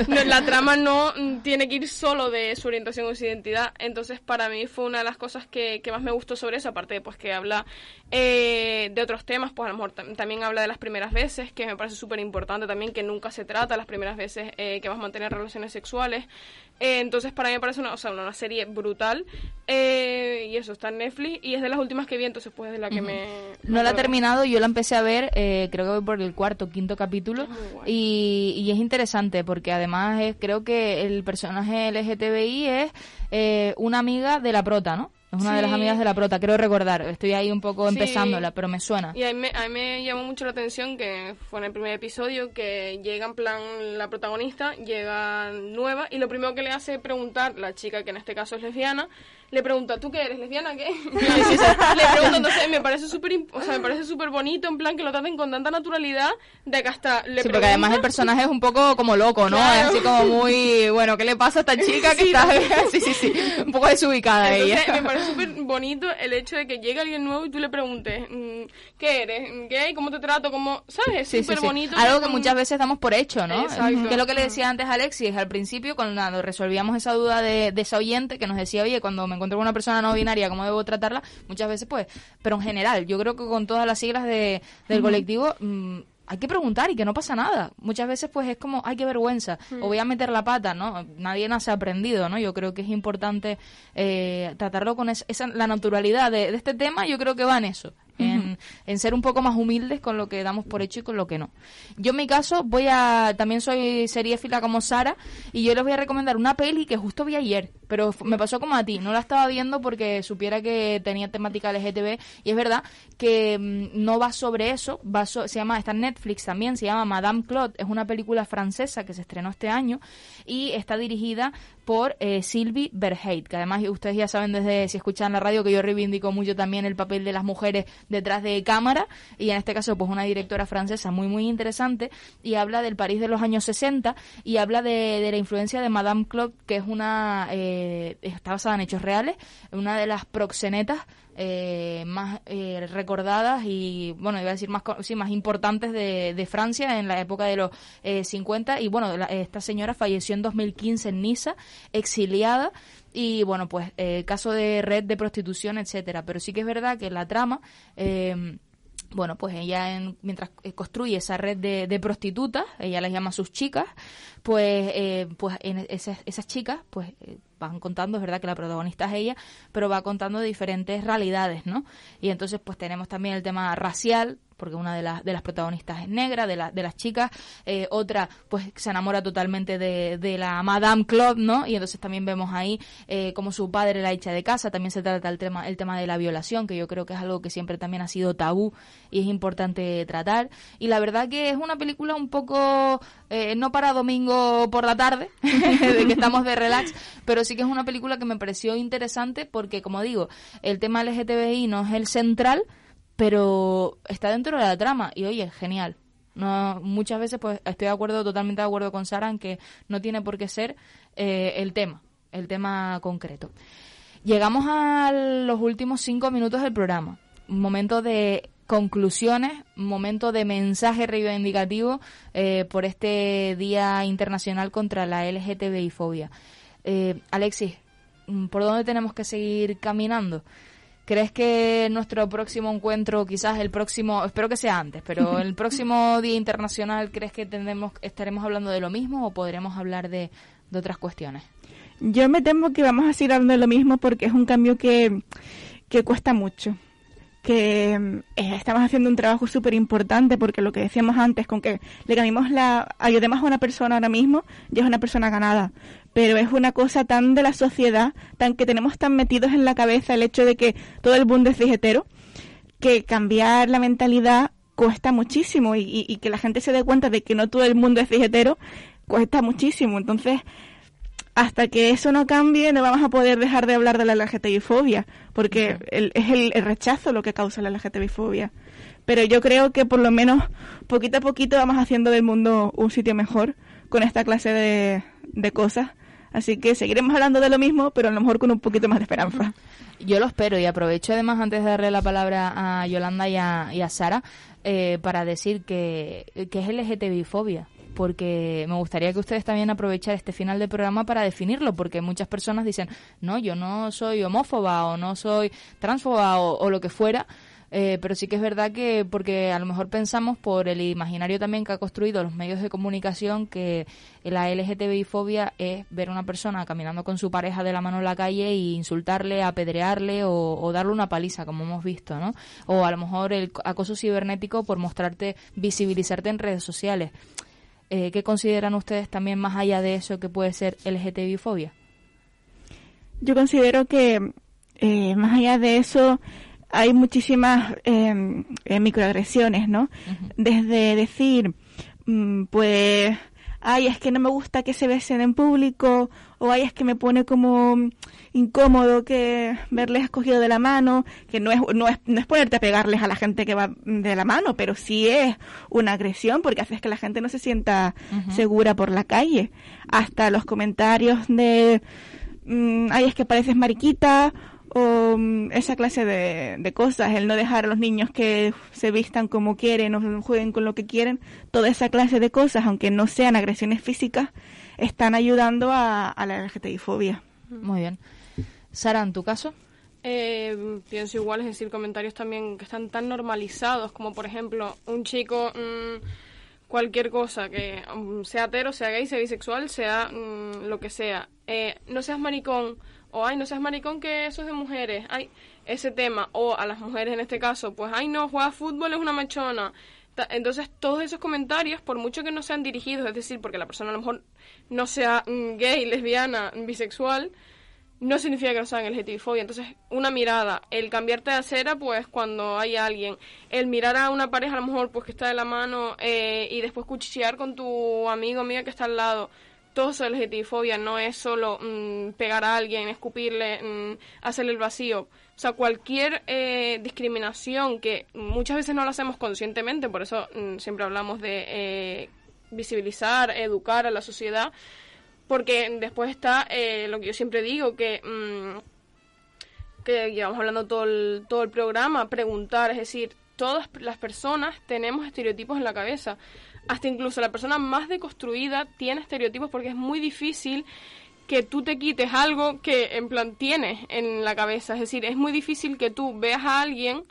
No, la trama no mm, tiene que ir solo de su orientación o su identidad. Entonces, para mí fue una de las cosas que, que más me gustó sobre eso, aparte de pues, que habla eh, de otros temas, pues a lo mejor tam- también habla de las primeras veces, que me parece súper importante también, que nunca se trata las primeras veces eh, que vas a mantener relaciones sexuales. Eh, entonces, para mí me parece una, o sea, una, una serie brutal. Eh, y eso, está en Netflix y es de las últimas que vi, entonces pues de la que me... No la he terminado, yo la empecé a ver, eh, creo que voy por el cuarto, quinto capítulo, y, y es interesante porque además es, creo que el personaje LGTBI es eh, una amiga de la prota, ¿no? Es una de las Sí. amigas de la prota, creo recordar, estoy ahí un poco Sí. empezándola, pero me suena. Y a mí, me, a mí me llamó mucho la atención que fue en el primer episodio que llega en plan la protagonista, llega nueva y lo primero que le hace es preguntar, la chica que en este caso es lesbiana, le pregunta, ¿tú qué eres? ¿Lesbiana qué? le pregunta, entonces me parece súper o sea, me parece súper bonito en plan que lo traten con tanta naturalidad de que hasta le Sí, porque además el personaje es un poco como loco, ¿no? Claro. Es así como muy, bueno, ¿qué le pasa a esta chica que Sí, está... sí, sí, sí, un poco desubicada Entonces, ella. me parece súper bonito el hecho de que llegue alguien nuevo y tú le preguntes, mm, ¿qué eres? ¿Gay? ¿Cómo te trato? ¿Cómo? ¿Sabes? Es Sí, súper sí. bonito. Algo que mm, muchas veces damos por hecho, ¿no? Exacto. Que es lo que le decía antes a Alexis al principio, cuando resolvíamos esa duda de, de esa oyente que nos decía, oye, cuando me encuentro con una persona no binaria, ¿cómo debo tratarla? Muchas veces, pues, pero en general, yo creo que con todas las siglas de, del colectivo... mm, hay que preguntar y que no pasa nada. Muchas veces pues es como, ay, qué vergüenza, o voy a meter la pata, ¿no? Nadie nace aprendido, ¿no? Yo creo que es importante eh, tratarlo con es- esa, la naturalidad de, de este tema, yo creo que va en eso, en, en ser un poco más humildes con lo que damos por hecho y con lo que no. Yo en mi caso voy a, también soy seriéfila como Sara, y yo les voy a recomendar una peli que justo vi ayer, pero me pasó como a ti, no la estaba viendo porque supiera que tenía temática LGTB, y es verdad que mm, no va sobre eso, va so- se llama, está en Netflix también, se llama Madame Claude, es una película francesa que se estrenó este año, y está dirigida por eh, Sylvie Verheit, que además ustedes ya saben desde si escuchan la radio que yo reivindico mucho también el papel de las mujeres detrás de cámara y en este caso pues una directora francesa muy muy interesante y habla del París de los años 60 y habla de, de la influencia de Madame Claude que es una eh, está basada en hechos reales una de las proxenetas eh, más eh, recordadas y, bueno, iba a decir más, sí, más importantes de, Francia en la época de los 50. Y bueno, esta señora falleció en 2015 en Niza, exiliada y bueno pues caso de red de prostitución etcétera pero sí que es verdad que la trama eh, bueno, pues ella en, mientras construye esa red de, prostitutas, ella las llama sus chicas, pues, eh, pues en esas, esas chicas, pues eh, van contando, es verdad que la protagonista es ella, pero va contando diferentes realidades, ¿no? Y entonces pues tenemos también el tema racial, porque una de las, de las protagonistas es negra, de, la, de las chicas, eh, otra pues se enamora totalmente de, de, la Madame Claude, ¿no? Y entonces también vemos ahí eh, como su padre la echa de casa, también se trata el tema, el tema de la violación, que yo creo que es algo que siempre también ha sido tabú y es importante tratar. Y la verdad que es una película un poco, eh, no para domingo por la tarde, de que estamos de relax, pero sí que es una película que me pareció interesante porque, como digo, el tema LGTBI no es el central, pero está dentro de la trama y oye, genial. No, muchas veces pues estoy de acuerdo, totalmente de acuerdo con Sara en que no tiene por qué ser eh, el tema, el tema concreto. Llegamos a los últimos cinco minutos del programa. Momento de conclusiones, momento de mensaje reivindicativo eh, por este Día Internacional contra la LGTBI fobia. Eh, Alexis, ¿por dónde tenemos que seguir caminando? ¿Crees que nuestro próximo encuentro, quizás el próximo, espero que sea antes, pero el próximo Día Internacional, ¿crees que tendremos, estaremos hablando de lo mismo o podremos hablar de, de otras cuestiones? Yo me temo que vamos a seguir hablando de lo mismo porque es un cambio que, que cuesta mucho que eh, estamos haciendo un trabajo súper importante porque lo que decíamos antes, con que le cambiemos la, ayudemos a una persona ahora mismo, ya es una persona ganada. Pero es una cosa tan de la sociedad, tan que tenemos tan metidos en la cabeza el hecho de que todo el mundo es vegetero, que cambiar la mentalidad cuesta muchísimo y, y que la gente se dé cuenta de que no todo el mundo es vegetero cuesta muchísimo. Entonces, hasta que eso no cambie, no vamos a poder dejar de hablar de la LGTBI-fobia, porque es el, rechazo lo que causa la LGTBI-fobia. Pero yo creo que por lo menos poquito a poquito vamos haciendo del mundo un sitio mejor con esta clase de, de cosas. Así que seguiremos hablando de lo mismo, pero a lo mejor con un poquito más de esperanza. Yo lo espero y aprovecho además antes de darle la palabra a Yolanda y a, y a Sara eh, para decir que, que es LGTBI-fobia porque me gustaría que ustedes también aprovechar este final del programa para definirlo, porque muchas personas dicen, no, yo no soy homófoba o no soy transfoba o, lo que fuera, eh, pero sí que es verdad que, porque a lo mejor pensamos por el imaginario también que ha construido los medios de comunicación, que la LGTBI-fobia es ver a una persona caminando con su pareja de la mano en la calle e insultarle, apedrearle o, o darle una paliza, como hemos visto, ¿no? O a lo mejor el acoso cibernético por mostrarte, visibilizarte en redes sociales. Eh, ¿qué consideran ustedes también más allá de eso que puede ser LGTBI-fobia? Yo considero que eh, más allá de eso hay muchísimas em, eh, microagresiones, ¿no? Desde decir, mm, pues ay, es que no me gusta que se besen en público, o ay, es que me pone como incómodo que verles escogido de la mano, que no es, no es, no es ponerte a pegarles a la gente que va de la mano, pero sí es una agresión porque haces que la gente no se sienta segura por la calle. Hasta los comentarios de, mm, ay, es que pareces mariquita, o mm, esa clase de, cosas, el no dejar a los niños que se vistan como quieren o jueguen con lo que quieren, toda esa clase de cosas, aunque no sean agresiones físicas, están ayudando a, la LGTBI-fobia. Muy bien. Sara, ¿en tu caso? Eh, pienso igual, es decir, comentarios también que están tan normalizados, como por ejemplo, un chico, mm, cualquier cosa, que mm, sea hetero, sea gay, sea bisexual, sea lo que sea, eh, no seas maricón, o ay, no seas maricón que eso es de mujeres, ay, ese tema, o a las mujeres en este caso, pues ay, no, juega fútbol es una machona. Entonces, todos esos comentarios, por mucho que no sean dirigidos, es decir, porque la persona a lo mejor no sea mm, gay, lesbiana, bisexual, no significa que no sean LGTBI-fobia. Entonces, una mirada, el cambiarte de acera, pues cuando hay alguien, el mirar a una pareja a lo mejor pues que está de la mano eh, y después cuchichear con tu amigo o amiga que está al lado, todo eso es fobia no es solo mm, pegar a alguien, escupirle, mm, hacerle el vacío. O sea, cualquier eh, discriminación que muchas veces no lo hacemos conscientemente, por eso mm, siempre hablamos de eh, visibilizar, educar a la sociedad, porque después está eh, lo que yo siempre digo, que que llevamos hablando todo el, todo el programa, preguntar, es decir, todas las personas tenemos estereotipos en la cabeza. Hasta incluso la persona más deconstruida tiene estereotipos porque es muy difícil que tú te quites algo que en plan tienes en la cabeza. Es decir, es muy difícil que tú veas a alguien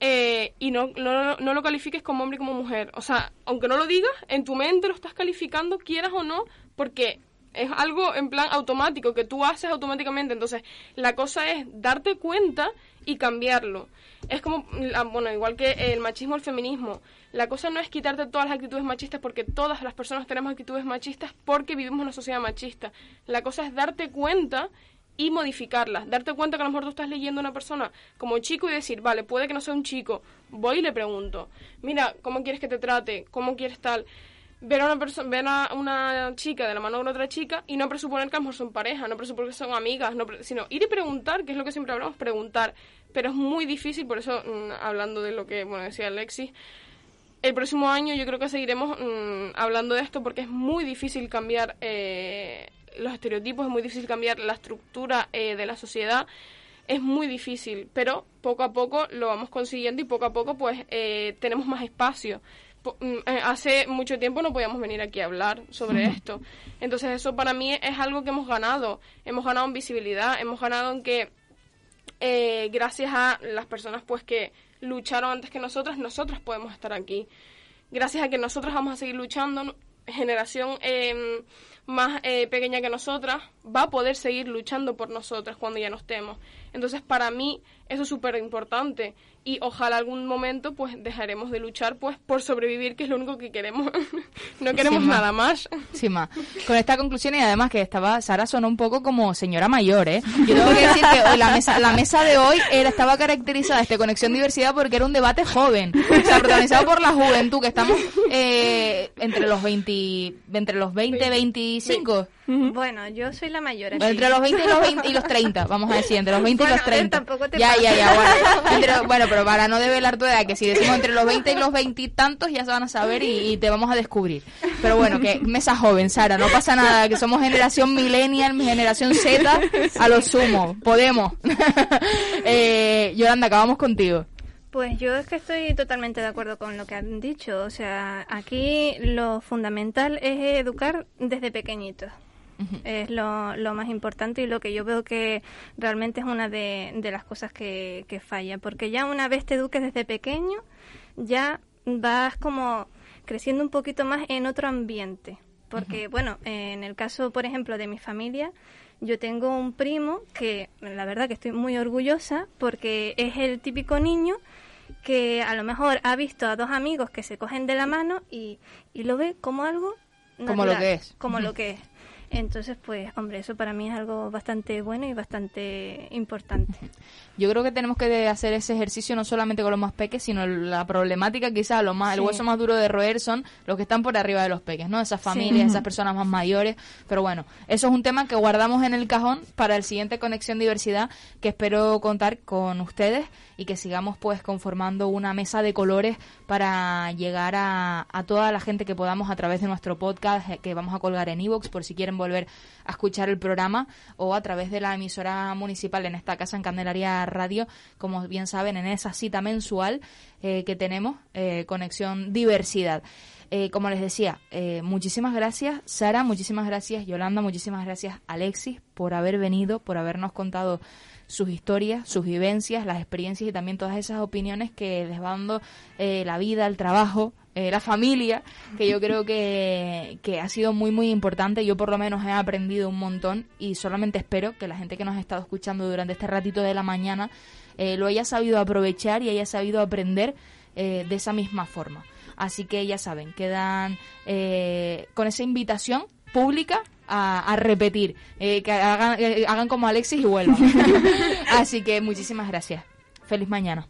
eh, y no, no, no, lo califiques como hombre y como mujer. O sea, aunque no lo digas, en tu mente lo estás calificando, quieras o no, porque es algo en plan automático que tú haces automáticamente. Entonces, la cosa es darte cuenta y cambiarlo. Es como, bueno, igual que el machismo, el feminismo. La cosa no es quitarte todas las actitudes machistas porque todas las personas tenemos actitudes machistas porque vivimos en una sociedad machista. La cosa es darte cuenta y modificarlas. Darte cuenta que a lo mejor tú estás leyendo a una persona como chico y decir, vale, puede que no sea un chico. Voy y le pregunto, mira, ¿cómo quieres que te trate? ¿Cómo quieres tal? Ver a una persona ver a una chica de la mano de otra chica y no presuponer que a lo mejor son pareja, no presuponer que son amigas, no sino ir y preguntar, que es lo que siempre hablamos, preguntar. Pero es muy difícil, por eso, mm, hablando de lo que bueno decía Alexis, el próximo año yo creo que seguiremos mm, hablando de esto porque es muy difícil cambiar eh, los estereotipos, es muy difícil cambiar la estructura eh, de la sociedad es muy difícil, pero poco a poco lo vamos consiguiendo y poco a poco pues eh, tenemos más espacio. Mm, eh, hace mucho tiempo no podíamos venir aquí a hablar sobre esto. Entonces eso para mí es algo que hemos ganado. Hemos ganado en visibilidad, hemos ganado en que eh, gracias a las personas pues que lucharon antes que nosotras, nosotras podemos estar aquí. Gracias a que nosotras vamos a seguir luchando, generación em, más eh, pequeña que nosotras va a poder seguir luchando por nosotras cuando ya no estemos. Entonces para mí eso es súper importante y ojalá algún momento pues dejaremos de luchar pues por sobrevivir que es lo único que queremos. No queremos nada más. Sí más con esta conclusión y además que estaba Sara sonó un poco como señora mayor eh yo tengo que decir que la mesa la mesa de hoy era estaba caracterizada este conexión diversidad porque era un debate joven. O sea protagonizado por la juventud que estamos eh, entre los 20 entre los 20 25 bueno, yo soy la mayor. Entre los 20 y los, 20 y los 30, vamos a decir, entre los 20 y los 30. tampoco te ya, ya, ya, bueno. pero para no develar tu edad, que si decimos entre los 20 y los 20 y tantos, ya se van a saber y, te vamos a descubrir. Pero bueno, que mesa joven, Sara, no pasa nada, que somos generación millennial, generación Z, a lo sumo, podemos. eh, Yolanda, acabamos contigo. Pues yo es que estoy totalmente de acuerdo con lo que han dicho. O sea, aquí lo fundamental es educar desde pequeñitos. Es lo, lo, más importante y lo que yo veo que realmente es una de, las cosas que, que, falla. Porque ya una vez te eduques desde pequeño, ya vas como creciendo un poquito más en otro ambiente. Porque, bueno, en el caso, por ejemplo, de mi familia, yo tengo un primo que la verdad que estoy muy orgullosa porque es el típico niño que a lo mejor ha visto a dos amigos que se cogen de la mano y, y lo ve como algo como lo que es. Como lo que es. Entonces, pues, hombre, eso para mí es algo bastante bueno y bastante importante. Yo creo que tenemos que hacer ese ejercicio no solamente con los más peques, sino la problemática quizás, lo más, el hueso más duro de roer son los que están por arriba de los peques, ¿no? Esas familias, esas personas más mayores. Pero bueno, eso es un tema que guardamos en el cajón para el siguiente Conexión Diversidad, que espero contar con ustedes y que sigamos pues conformando una mesa de colores para llegar a, a toda la gente que podamos a través de nuestro podcast eh, que vamos a colgar en iVoox por si quieren volver a escuchar el programa o a través de la emisora municipal, en esta casa en Candelaria Radio, como bien saben, en esa cita mensual eh, que tenemos, eh, Conexión Diversidad. Eh, como les decía, muchísimas gracias Sara, muchísimas gracias Yolanda, muchísimas gracias Alexis por haber venido, por habernos contado sus historias, sus vivencias, las experiencias y también todas esas opiniones que les va dando la vida, el trabajo, eh, la familia, que yo creo que, que ha sido muy, muy importante. Yo por lo menos he aprendido un montón y solamente espero que la gente que nos ha estado escuchando durante este ratito de la mañana eh, lo haya sabido aprovechar y haya sabido aprender eh, de esa misma forma. Así que ya saben, quedan con esa invitación pública a, a repetir, que hagan, hagan como Alexis y vuelvan. Así que muchísimas gracias. Feliz mañana.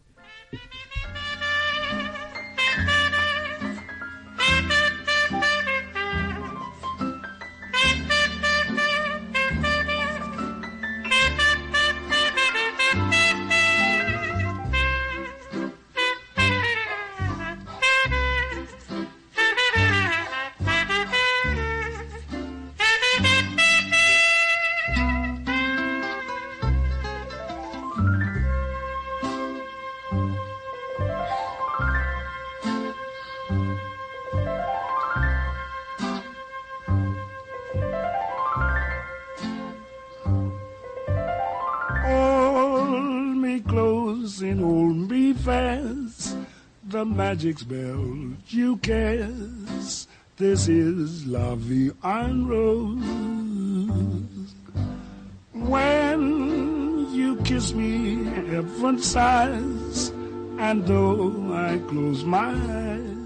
Magic spell you cast. This is Vie en Rose. When you kiss me, heaven sighs, and though I close my eyes,